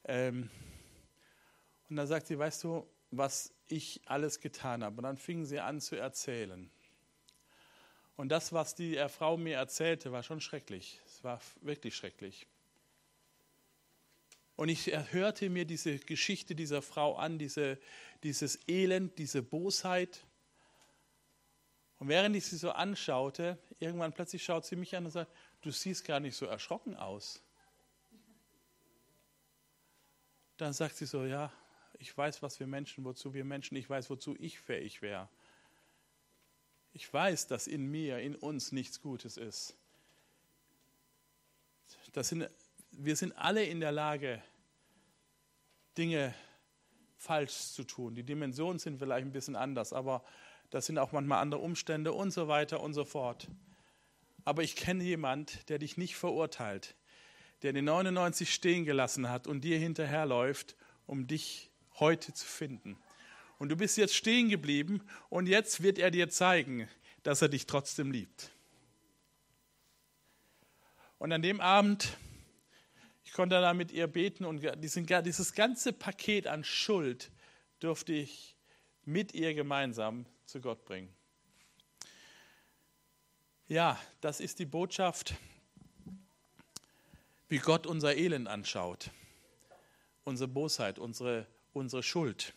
Ähm, und dann sagt sie, weißt du, was ich alles getan habe. Und dann fingen sie an zu erzählen. Und das, was die Frau mir erzählte, war schon schrecklich. Es war wirklich schrecklich. Und ich hörte mir diese Geschichte dieser Frau an, diese, dieses Elend, diese Bosheit. Und während ich sie so anschaute, irgendwann plötzlich schaut sie mich an und sagt, du siehst gar nicht so erschrocken aus. Dann sagt sie so, ja, ich weiß, was wir Menschen, wozu wir Menschen, ich weiß, wozu ich fähig wäre. Ich weiß, dass in mir, in uns nichts Gutes ist. Das sind, wir sind alle in der Lage, Dinge falsch zu tun. Die Dimensionen sind vielleicht ein bisschen anders, aber das sind auch manchmal andere Umstände und so weiter und so fort. Aber ich kenne jemand, der dich nicht verurteilt, der die 99 stehen gelassen hat und dir hinterherläuft, um dich heute zu finden. Und du bist jetzt stehen geblieben und jetzt wird er dir zeigen, dass er dich trotzdem liebt. Und an dem Abend, ich konnte da mit ihr beten und dieses ganze Paket an Schuld durfte ich mit ihr gemeinsam zu Gott bringen. Ja, das ist die Botschaft, wie Gott unser Elend anschaut, unsere Bosheit, unsere, unsere Schuld.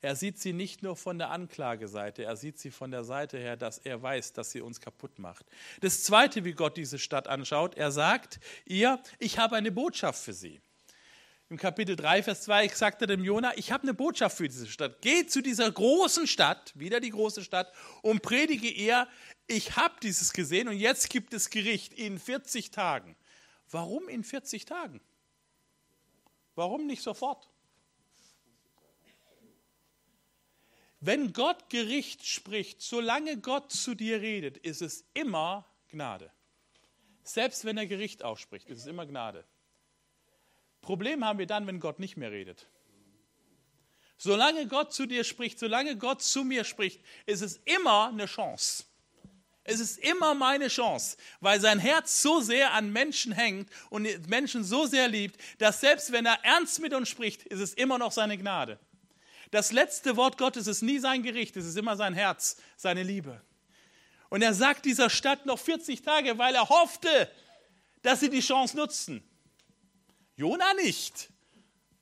Er sieht sie nicht nur von der Anklageseite, er sieht sie von der Seite her, dass er weiß, dass sie uns kaputt macht. Das Zweite, wie Gott diese Stadt anschaut, er sagt ihr, ich habe eine Botschaft für sie. Im Kapitel 3, Vers 2 sagt er dem Jona, ich habe eine Botschaft für diese Stadt. Geh zu dieser großen Stadt, wieder die große Stadt, und predige ihr, ich habe dieses gesehen und jetzt gibt es Gericht in 40 Tagen. Warum in 40 Tagen? Warum nicht sofort? Wenn Gott Gericht spricht, solange Gott zu dir redet, ist es immer Gnade. Selbst wenn er Gericht ausspricht, ist es immer Gnade. Problem haben wir dann, wenn Gott nicht mehr redet. Solange Gott zu dir spricht, solange Gott zu mir spricht, ist es immer eine Chance. Es ist immer meine Chance, weil sein Herz so sehr an Menschen hängt und Menschen so sehr liebt, dass selbst wenn er ernst mit uns spricht, ist es immer noch seine Gnade. Das letzte Wort Gottes ist nie sein Gericht, es ist immer sein Herz, seine Liebe. Und er sagt dieser Stadt noch 40 Tage, weil er hoffte, dass sie die Chance nutzen. Jona nicht,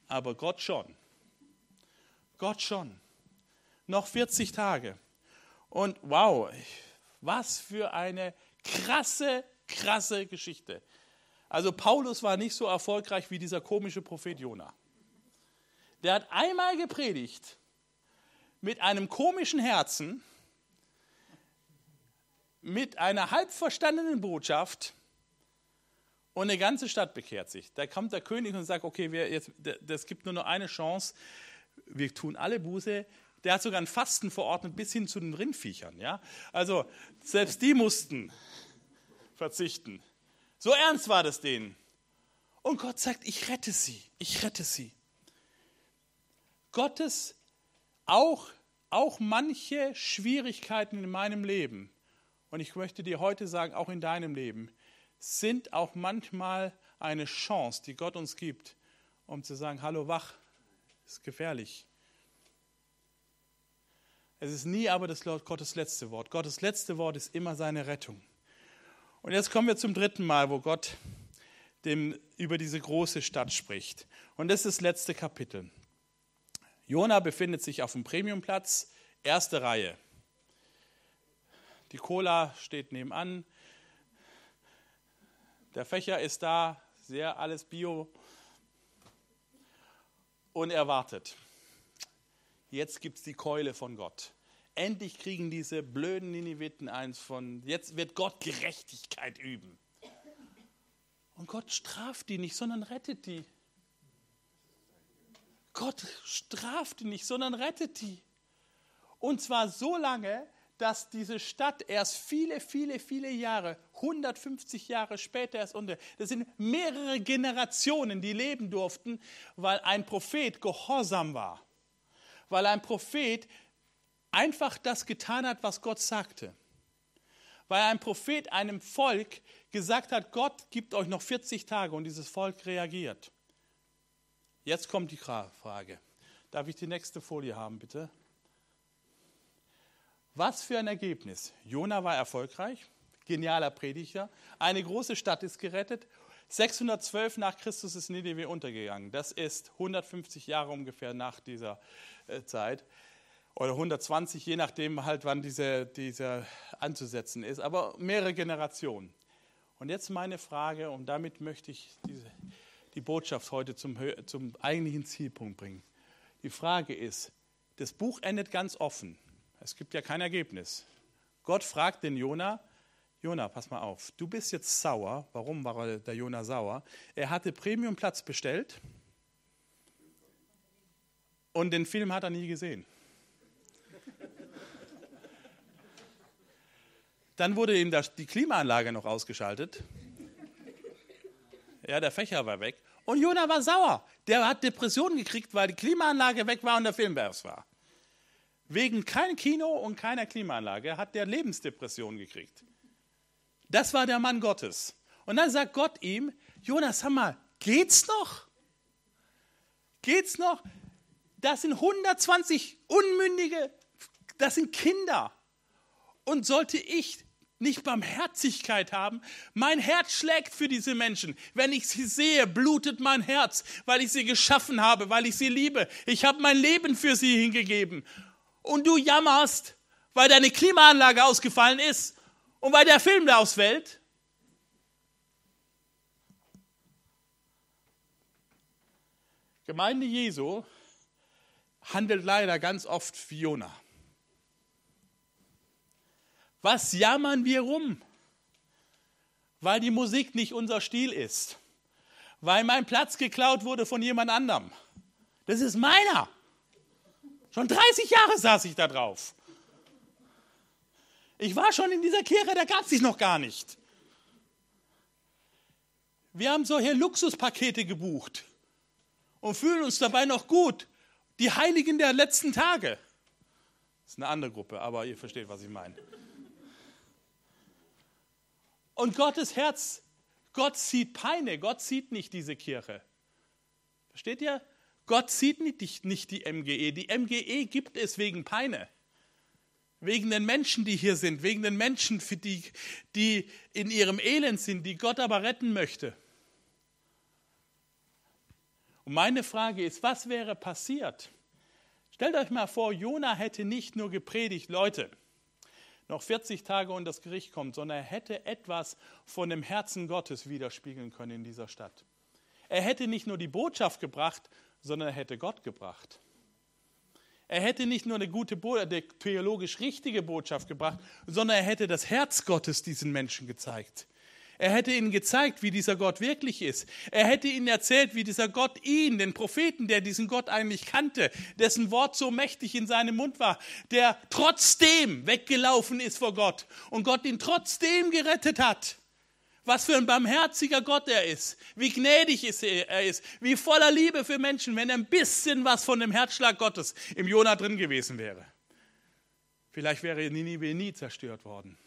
aber Gott schon. Gott schon. Noch 40 Tage. Und wow, was für eine krasse, krasse Geschichte. Also Paulus war nicht so erfolgreich wie dieser komische Prophet Jona der hat einmal gepredigt mit einem komischen Herzen, mit einer halb verstandenen Botschaft und eine ganze Stadt bekehrt sich. Da kommt der König und sagt, okay, wir jetzt, das gibt nur noch eine Chance, wir tun alle Buße. Der hat sogar ein Fasten verordnet bis hin zu den Rindviechern. Ja? Also selbst die mussten verzichten. So ernst war das denen. Und Gott sagt, ich rette sie, ich rette sie. Gottes auch, auch manche Schwierigkeiten in meinem Leben, und ich möchte dir heute sagen, auch in deinem Leben, sind auch manchmal eine Chance, die Gott uns gibt, um zu sagen, hallo wach, ist gefährlich. Es ist nie aber das Gottes letzte Wort. Gottes letzte Wort ist immer seine Rettung. Und jetzt kommen wir zum dritten Mal, wo Gott dem, über diese große Stadt spricht. Und das ist das letzte Kapitel. Jona befindet sich auf dem Premiumplatz, erste Reihe. Die Cola steht nebenan. Der Fächer ist da, sehr alles Bio. Und er wartet. Jetzt gibt es die Keule von Gott. Endlich kriegen diese blöden Nineviten eins von, jetzt wird Gott Gerechtigkeit üben. Und Gott straft die nicht, sondern rettet die. Gott straft die nicht, sondern rettet die. Und zwar so lange, dass diese Stadt erst viele, viele, viele Jahre, 150 Jahre später erst unter, das sind mehrere Generationen, die leben durften, weil ein Prophet gehorsam war. Weil ein Prophet einfach das getan hat, was Gott sagte. Weil ein Prophet einem Volk gesagt hat, Gott gibt euch noch 40 Tage und dieses Volk reagiert. Jetzt kommt die Frage. Darf ich die nächste Folie haben, bitte? Was für ein Ergebnis. Jona war erfolgreich, genialer Prediger. Eine große Stadt ist gerettet. 612 nach Christus ist Nineveh untergegangen. Das ist 150 Jahre ungefähr nach dieser äh, Zeit. Oder 120, je nachdem halt, wann diese, diese anzusetzen ist. Aber mehrere Generationen. Und jetzt meine Frage, und damit möchte ich diese, die Botschaft heute zum, zum eigentlichen Zielpunkt bringen. Die Frage ist, das Buch endet ganz offen. Es gibt ja kein Ergebnis. Gott fragt den Jona, Jona, pass mal auf, du bist jetzt sauer. Warum war der Jona sauer? Er hatte Premiumplatz bestellt und den Film hat er nie gesehen. Dann wurde ihm die Klimaanlage noch ausgeschaltet. Ja, der Fächer war weg. Und Jona war sauer. Der hat Depressionen gekriegt, weil die Klimaanlage weg war und der Film war. Wegen kein Kino und keiner Klimaanlage hat der Lebensdepression gekriegt. Das war der Mann Gottes. Und dann sagt Gott ihm, Jonas, sag mal, geht's noch? Geht's noch? Das sind 120 Unmündige, das sind Kinder. Und sollte ich nicht Barmherzigkeit haben. Mein Herz schlägt für diese Menschen. Wenn ich sie sehe, blutet mein Herz, weil ich sie geschaffen habe, weil ich sie liebe. Ich habe mein Leben für sie hingegeben und du jammerst, weil deine Klimaanlage ausgefallen ist und weil der Film da ausfällt? Gemeinde Jesu handelt leider ganz oft wie Jona. Was jammern wir rum? Weil die Musik nicht unser Stil ist. Weil mein Platz geklaut wurde von jemand anderem. Das ist meiner. Schon 30 Jahre saß ich da drauf. Ich war schon in dieser Kirche, da gab es sich noch gar nicht. Wir haben solche Luxuspakete gebucht und fühlen uns dabei noch gut. Die Heiligen der letzten Tage. Das ist eine andere Gruppe, aber ihr versteht, was ich meine. Und Gottes Herz, Gott sieht Peine, Gott sieht nicht diese Kirche. Versteht ihr? Gott sieht nicht, nicht die MGE. Die MGE gibt es wegen Peine. Wegen den Menschen, die hier sind, wegen den Menschen, die, die in ihrem Elend sind, die Gott aber retten möchte. Und meine Frage ist, was wäre passiert? Stellt euch mal vor, Jona hätte nicht nur gepredigt, Leute, noch 40 Tage und das Gericht kommt, sondern er hätte etwas von dem Herzen Gottes widerspiegeln können in dieser Stadt. Er hätte nicht nur die Botschaft gebracht, sondern er hätte Gott gebracht. Er hätte nicht nur eine gute, eine theologisch richtige Botschaft gebracht, sondern er hätte das Herz Gottes diesen Menschen gezeigt. Er hätte ihnen gezeigt, wie dieser Gott wirklich ist. Er hätte ihnen erzählt, wie dieser Gott ihn, den Propheten, der diesen Gott eigentlich kannte, dessen Wort so mächtig in seinem Mund war, der trotzdem weggelaufen ist vor Gott und Gott ihn trotzdem gerettet hat. Was für ein barmherziger Gott er ist, wie gnädig er ist, wie voller Liebe für Menschen, wenn ein bisschen was von dem Herzschlag Gottes im Jona drin gewesen wäre. Vielleicht wäre Ninive nie zerstört worden.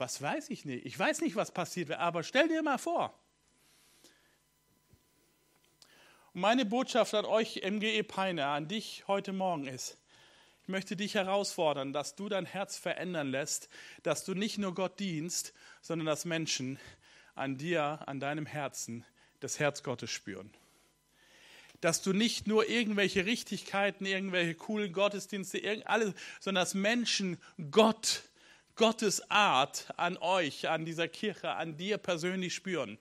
Was weiß ich nicht? Ich weiß nicht, was passiert wäre, aber stell dir mal vor. Und meine Botschaft an euch, MGE Peine, an dich heute Morgen ist, ich möchte dich herausfordern, dass du dein Herz verändern lässt, dass du nicht nur Gott dienst, sondern dass Menschen an dir, an deinem Herzen das Herz Gottes spüren. Dass du nicht nur irgendwelche Richtigkeiten, irgendwelche coolen Gottesdienste, alles, sondern dass Menschen Gott Gottes Art an euch, an dieser Kirche, an dir persönlich spüren.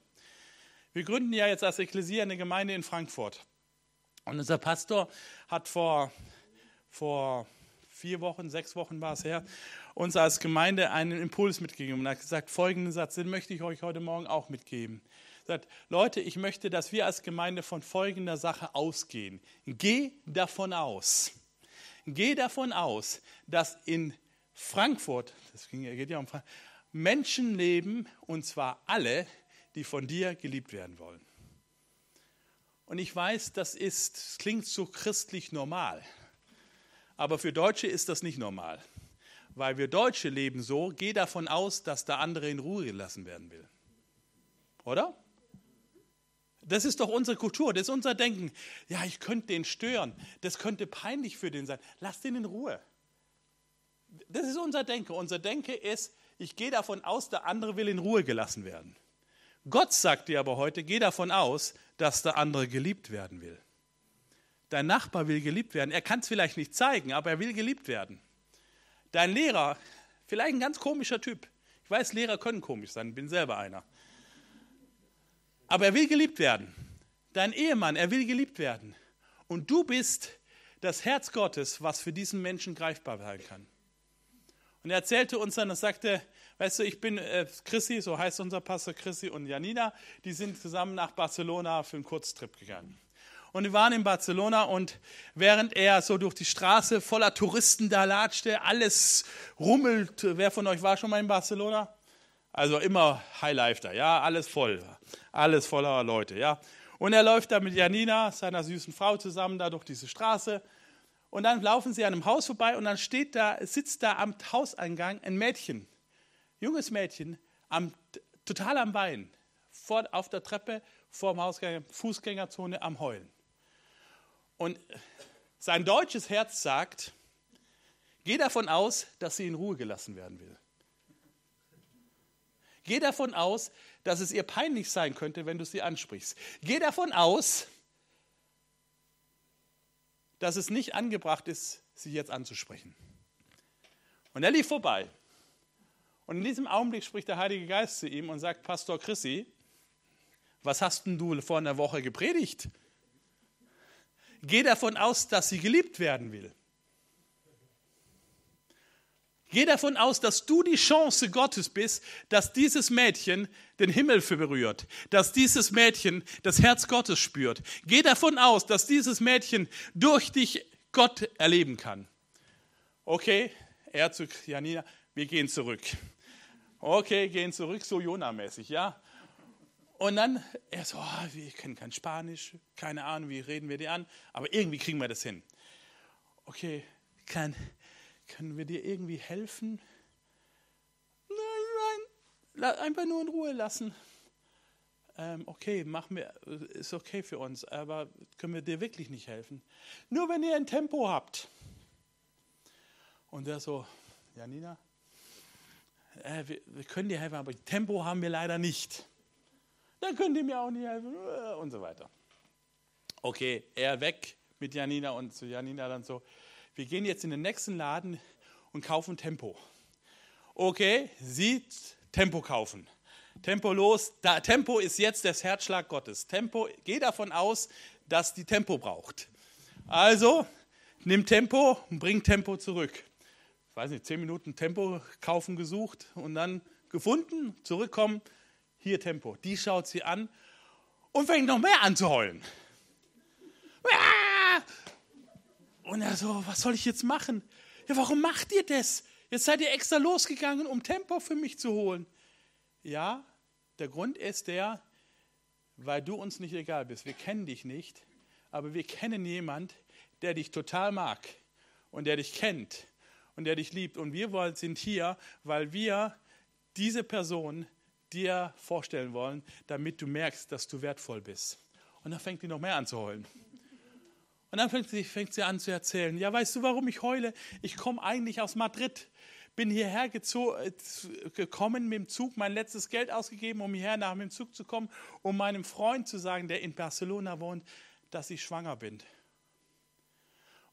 Wir gründen ja jetzt als Ekklesia eine Gemeinde in Frankfurt. Und unser Pastor hat vor, vor vier Wochen, sechs Wochen war es her, uns als Gemeinde einen Impuls mitgegeben und hat gesagt, folgenden Satz, den möchte ich euch heute Morgen auch mitgeben. Er sagt, Leute, ich möchte, dass wir als Gemeinde von folgender Sache ausgehen. Geh davon aus, geh davon aus, dass in Frankfurt, das geht ja um Frankfurt, Menschen leben, und zwar alle, die von dir geliebt werden wollen. Und ich weiß, das ist, das klingt so christlich normal. Aber für Deutsche ist das nicht normal. Weil wir Deutsche leben so, geh davon aus, dass der andere in Ruhe gelassen werden will. Oder? Das ist doch unsere Kultur, das ist unser Denken. Ja, ich könnte den stören, das könnte peinlich für den sein. Lass den in Ruhe. Das ist unser Denken. Unser Denken ist, ich gehe davon aus, der andere will in Ruhe gelassen werden. Gott sagt dir aber heute, geh davon aus, dass der andere geliebt werden will. Dein Nachbar will geliebt werden. Er kann es vielleicht nicht zeigen, aber er will geliebt werden. Dein Lehrer, vielleicht ein ganz komischer Typ. Ich weiß, Lehrer können komisch sein, bin selber einer. Aber er will geliebt werden. Dein Ehemann, er will geliebt werden. Und du bist das Herz Gottes, was für diesen Menschen greifbar sein kann. Und er erzählte uns dann, er sagte, weißt du, ich bin äh, Chrissy, so heißt unser Pastor Chrissy und Janina, die sind zusammen nach Barcelona für einen Kurztrip gegangen. Und wir waren in Barcelona und während er so durch die Straße voller Touristen da latschte, alles rummelt. Wer von euch war schon mal in Barcelona? Also immer Highlife da, ja, alles voll, alles voller Leute, ja. Und er läuft da mit Janina, seiner süßen Frau, zusammen da durch diese Straße und dann laufen sie an einem Haus vorbei und dann steht da, sitzt da am Hauseingang ein Mädchen, junges Mädchen, am, total am Bein, vor, auf der Treppe vor dem Hausgang, Fußgängerzone am Heulen. Und sein deutsches Herz sagt, geh davon aus, dass sie in Ruhe gelassen werden will. Geh davon aus, dass es ihr peinlich sein könnte, wenn du sie ansprichst. Geh davon aus, dass es nicht angebracht ist, sie jetzt anzusprechen. Und er lief vorbei. Und in diesem Augenblick spricht der Heilige Geist zu ihm und sagt, Pastor Chrissy, was hast denn du vor einer Woche gepredigt? Geh davon aus, dass sie geliebt werden will. Geh davon aus, dass du die Chance Gottes bist, dass dieses Mädchen den Himmel berührt, dass dieses Mädchen das Herz Gottes spürt. Geh davon aus, dass dieses Mädchen durch dich Gott erleben kann. Okay, er zu Janina, wir gehen zurück. Okay, gehen zurück, so Jona-mäßig, ja. Und dann, er so, oh, wir kennen kein Spanisch, keine Ahnung, wie reden wir die an, aber irgendwie kriegen wir das hin. Okay, kann, können wir dir irgendwie helfen? Nein, nein, einfach nur in Ruhe lassen. Ähm, okay, machen wir, ist okay für uns, aber können wir dir wirklich nicht helfen? Nur wenn ihr ein Tempo habt. Und der so, Janina, äh, wir, wir können dir helfen, aber Tempo haben wir leider nicht. Dann könnt ihr mir auch nicht helfen und so weiter. Okay, er weg mit Janina und zu Janina dann so, wir gehen jetzt in den nächsten Laden und kaufen Tempo. Okay, sie Tempo kaufen. Tempo los. Da, Tempo ist jetzt das Herzschlag Gottes. Tempo, geh davon aus, dass die Tempo braucht. Also, nimm Tempo und bring Tempo zurück. Ich weiß nicht, zehn Minuten Tempo kaufen gesucht und dann gefunden, zurückkommen, hier Tempo. Die schaut sie an und fängt noch mehr an zu heulen. Ah! Und er so, was soll ich jetzt machen? Ja, warum macht ihr das? Jetzt seid ihr extra losgegangen, um Tempo für mich zu holen. Ja, der Grund ist der, weil du uns nicht egal bist. Wir kennen dich nicht, aber wir kennen jemand, der dich total mag und der dich kennt und der dich liebt. Und wir sind hier, weil wir diese Person dir vorstellen wollen, damit du merkst, dass du wertvoll bist. Und dann fängt die noch mehr an zu heulen. Und dann fängt sie, fängt sie an zu erzählen, ja, weißt du, warum ich heule? Ich komme eigentlich aus Madrid, bin hierher gekommen mit dem Zug, mein letztes Geld ausgegeben, um hierher nach dem Zug zu kommen, um meinem Freund zu sagen, der in Barcelona wohnt, dass ich schwanger bin.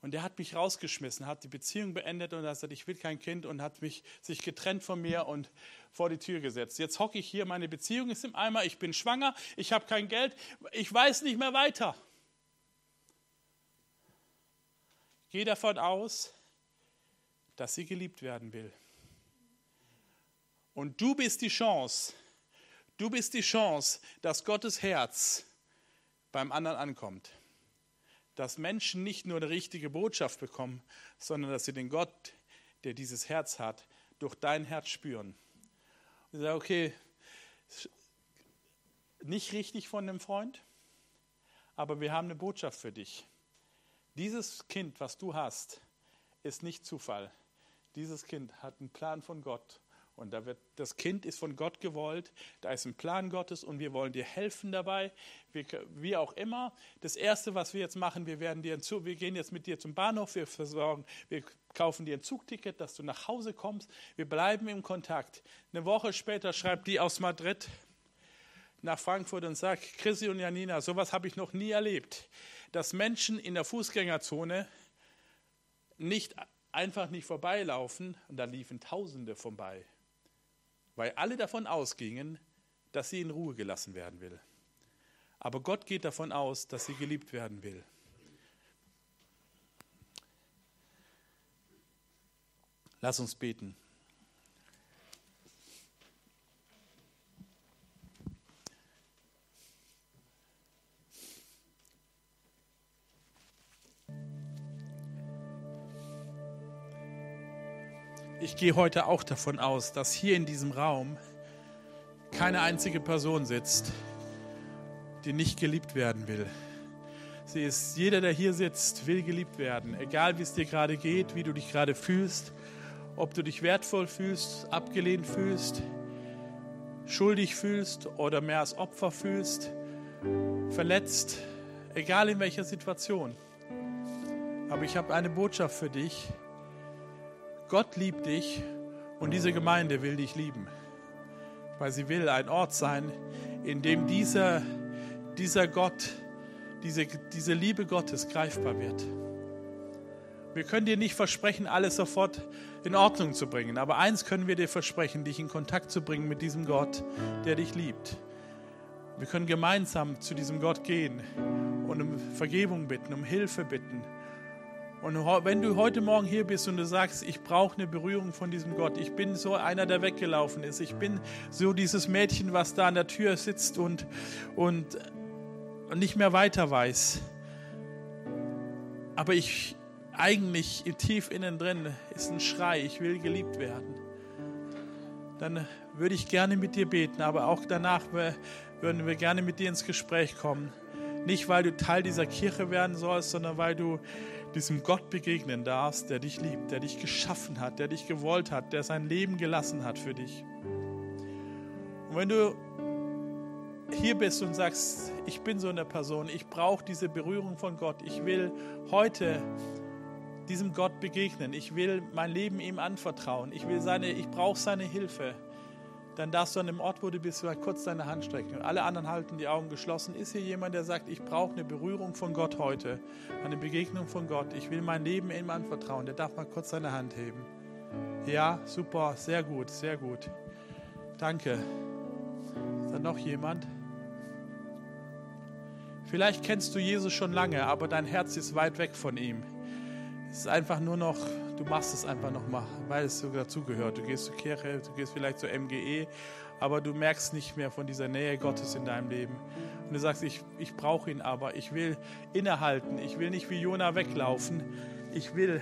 Und der hat mich rausgeschmissen, hat die Beziehung beendet und hat gesagt, ich will kein Kind und hat mich sich getrennt von mir und vor die Tür gesetzt. Jetzt hocke ich hier, meine Beziehung ist im Eimer, ich bin schwanger, ich habe kein Geld, ich weiß nicht mehr weiter. Geh davon aus, dass sie geliebt werden will. Und du bist die Chance, du bist die Chance, dass Gottes Herz beim anderen ankommt dass Menschen nicht nur eine richtige Botschaft bekommen, sondern dass sie den Gott, der dieses Herz hat, durch dein Herz spüren. Und ich sage, okay, nicht richtig von dem Freund, aber wir haben eine Botschaft für dich. Dieses Kind, was du hast, ist nicht Zufall. Dieses Kind hat einen Plan von Gott und da wird, das Kind ist von Gott gewollt, da ist ein Plan Gottes und wir wollen dir helfen dabei, wie, wie auch immer. Das Erste, was wir jetzt machen, wir, werden dir Zug, wir gehen jetzt mit dir zum Bahnhof, wir versorgen, wir kaufen dir ein Zugticket, dass du nach Hause kommst. Wir bleiben im Kontakt. Eine Woche später schreibt die aus Madrid nach Frankfurt und sagt, Chrissy und Janina, sowas habe ich noch nie erlebt, dass Menschen in der Fußgängerzone nicht einfach nicht vorbeilaufen und da liefen Tausende vorbei weil alle davon ausgingen, dass sie in Ruhe gelassen werden will. Aber Gott geht davon aus, dass sie geliebt werden will. Lass uns beten. Ich gehe heute auch davon aus, dass hier in diesem Raum keine einzige Person sitzt, die nicht geliebt werden will. Sie ist, jeder, der hier sitzt, will geliebt werden. Egal wie es dir gerade geht, wie du dich gerade fühlst, ob du dich wertvoll fühlst, abgelehnt fühlst, schuldig fühlst oder mehr als Opfer fühlst, verletzt, egal in welcher Situation. Aber ich habe eine Botschaft für dich Gott liebt dich und diese Gemeinde will dich lieben, weil sie will ein Ort sein, in dem dieser, dieser Gott, diese, diese Liebe Gottes greifbar wird. Wir können dir nicht versprechen, alles sofort in Ordnung zu bringen, aber eins können wir dir versprechen, dich in Kontakt zu bringen mit diesem Gott, der dich liebt. Wir können gemeinsam zu diesem Gott gehen und um Vergebung bitten, um Hilfe bitten und wenn du heute Morgen hier bist und du sagst, ich brauche eine Berührung von diesem Gott, ich bin so einer, der weggelaufen ist, ich bin so dieses Mädchen, was da an der Tür sitzt und, und nicht mehr weiter weiß, aber ich eigentlich tief innen drin ist ein Schrei, ich will geliebt werden, dann würde ich gerne mit dir beten, aber auch danach würden wir gerne mit dir ins Gespräch kommen. Nicht, weil du Teil dieser Kirche werden sollst, sondern weil du diesem Gott begegnen darfst, der dich liebt, der dich geschaffen hat, der dich gewollt hat, der sein Leben gelassen hat für dich. Und wenn du hier bist und sagst, ich bin so eine Person, ich brauche diese Berührung von Gott, ich will heute diesem Gott begegnen, ich will mein Leben ihm anvertrauen, ich will seine, ich brauche seine Hilfe dann darfst du an dem Ort, wo du bist, mal kurz deine Hand strecken. Und alle anderen halten die Augen geschlossen. Ist hier jemand, der sagt, ich brauche eine Berührung von Gott heute, eine Begegnung von Gott. Ich will mein Leben ihm anvertrauen. Der darf mal kurz seine Hand heben. Ja, super, sehr gut, sehr gut. Danke. Ist da noch jemand? Vielleicht kennst du Jesus schon lange, aber dein Herz ist weit weg von ihm. Es ist einfach nur noch du machst es einfach nochmal, weil es so dazugehört. Du gehst zur Kirche, du gehst vielleicht zur MGE, aber du merkst nicht mehr von dieser Nähe Gottes in deinem Leben. Und du sagst, ich, ich brauche ihn aber, ich will innehalten, ich will nicht wie Jona weglaufen, ich will,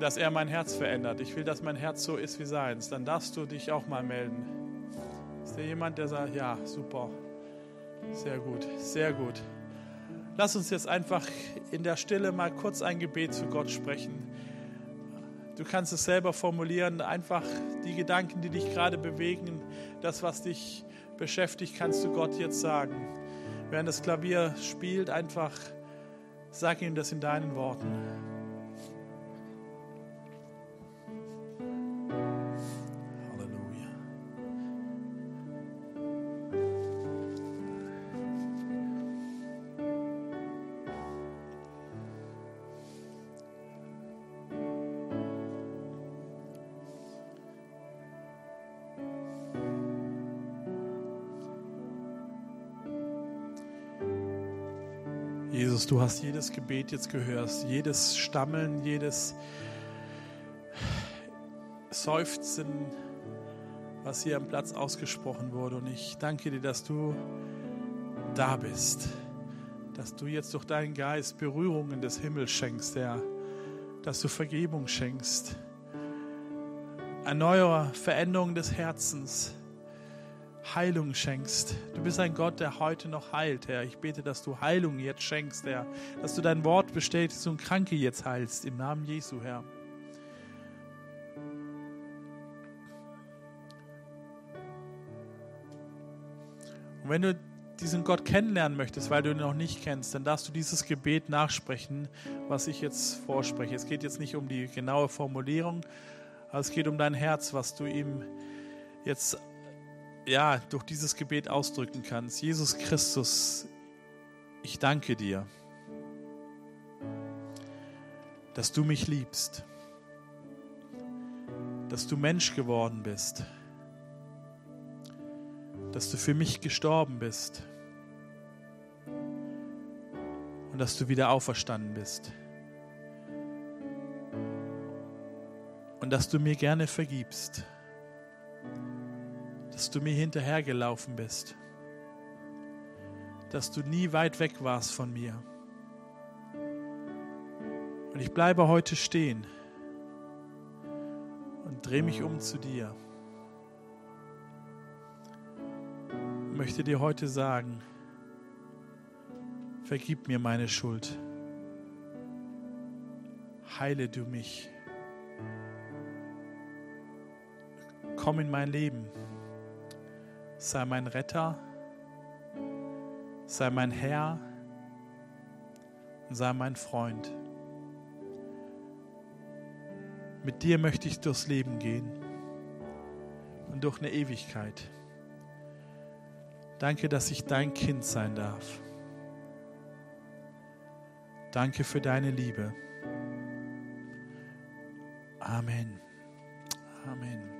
dass er mein Herz verändert, ich will, dass mein Herz so ist wie seins. Dann darfst du dich auch mal melden. Ist da jemand, der sagt, ja, super, sehr gut, sehr gut. Lass uns jetzt einfach in der Stille mal kurz ein Gebet zu Gott sprechen. Du kannst es selber formulieren, einfach die Gedanken, die dich gerade bewegen, das, was dich beschäftigt, kannst du Gott jetzt sagen. Während das Klavier spielt, einfach sag ihm das in deinen Worten. Du hast jedes Gebet jetzt gehört, jedes Stammeln, jedes Seufzen, was hier am Platz ausgesprochen wurde. Und ich danke dir, dass du da bist, dass du jetzt durch deinen Geist Berührungen des Himmels schenkst, Herr, dass du Vergebung schenkst, Erneuer, Veränderung des Herzens, Heilung schenkst. Du bist ein Gott, der heute noch heilt, Herr. Ich bete, dass du Heilung jetzt schenkst, Herr, dass du dein Wort bestätigst und Kranke jetzt heilst, im Namen Jesu, Herr. Und wenn du diesen Gott kennenlernen möchtest, weil du ihn noch nicht kennst, dann darfst du dieses Gebet nachsprechen, was ich jetzt vorspreche. Es geht jetzt nicht um die genaue Formulierung, aber es geht um dein Herz, was du ihm jetzt ja durch dieses Gebet ausdrücken kannst. Jesus Christus, ich danke dir, dass du mich liebst, dass du Mensch geworden bist dass du für mich gestorben bist und dass du wieder auferstanden bist. Und dass du mir gerne vergibst, dass du mir hinterhergelaufen bist, dass du nie weit weg warst von mir. Und ich bleibe heute stehen und drehe mich um zu dir. möchte dir heute sagen, vergib mir meine Schuld. Heile du mich. Komm in mein Leben. Sei mein Retter. Sei mein Herr. Sei mein Freund. Mit dir möchte ich durchs Leben gehen und durch eine Ewigkeit. Danke, dass ich dein Kind sein darf. Danke für deine Liebe. Amen. Amen.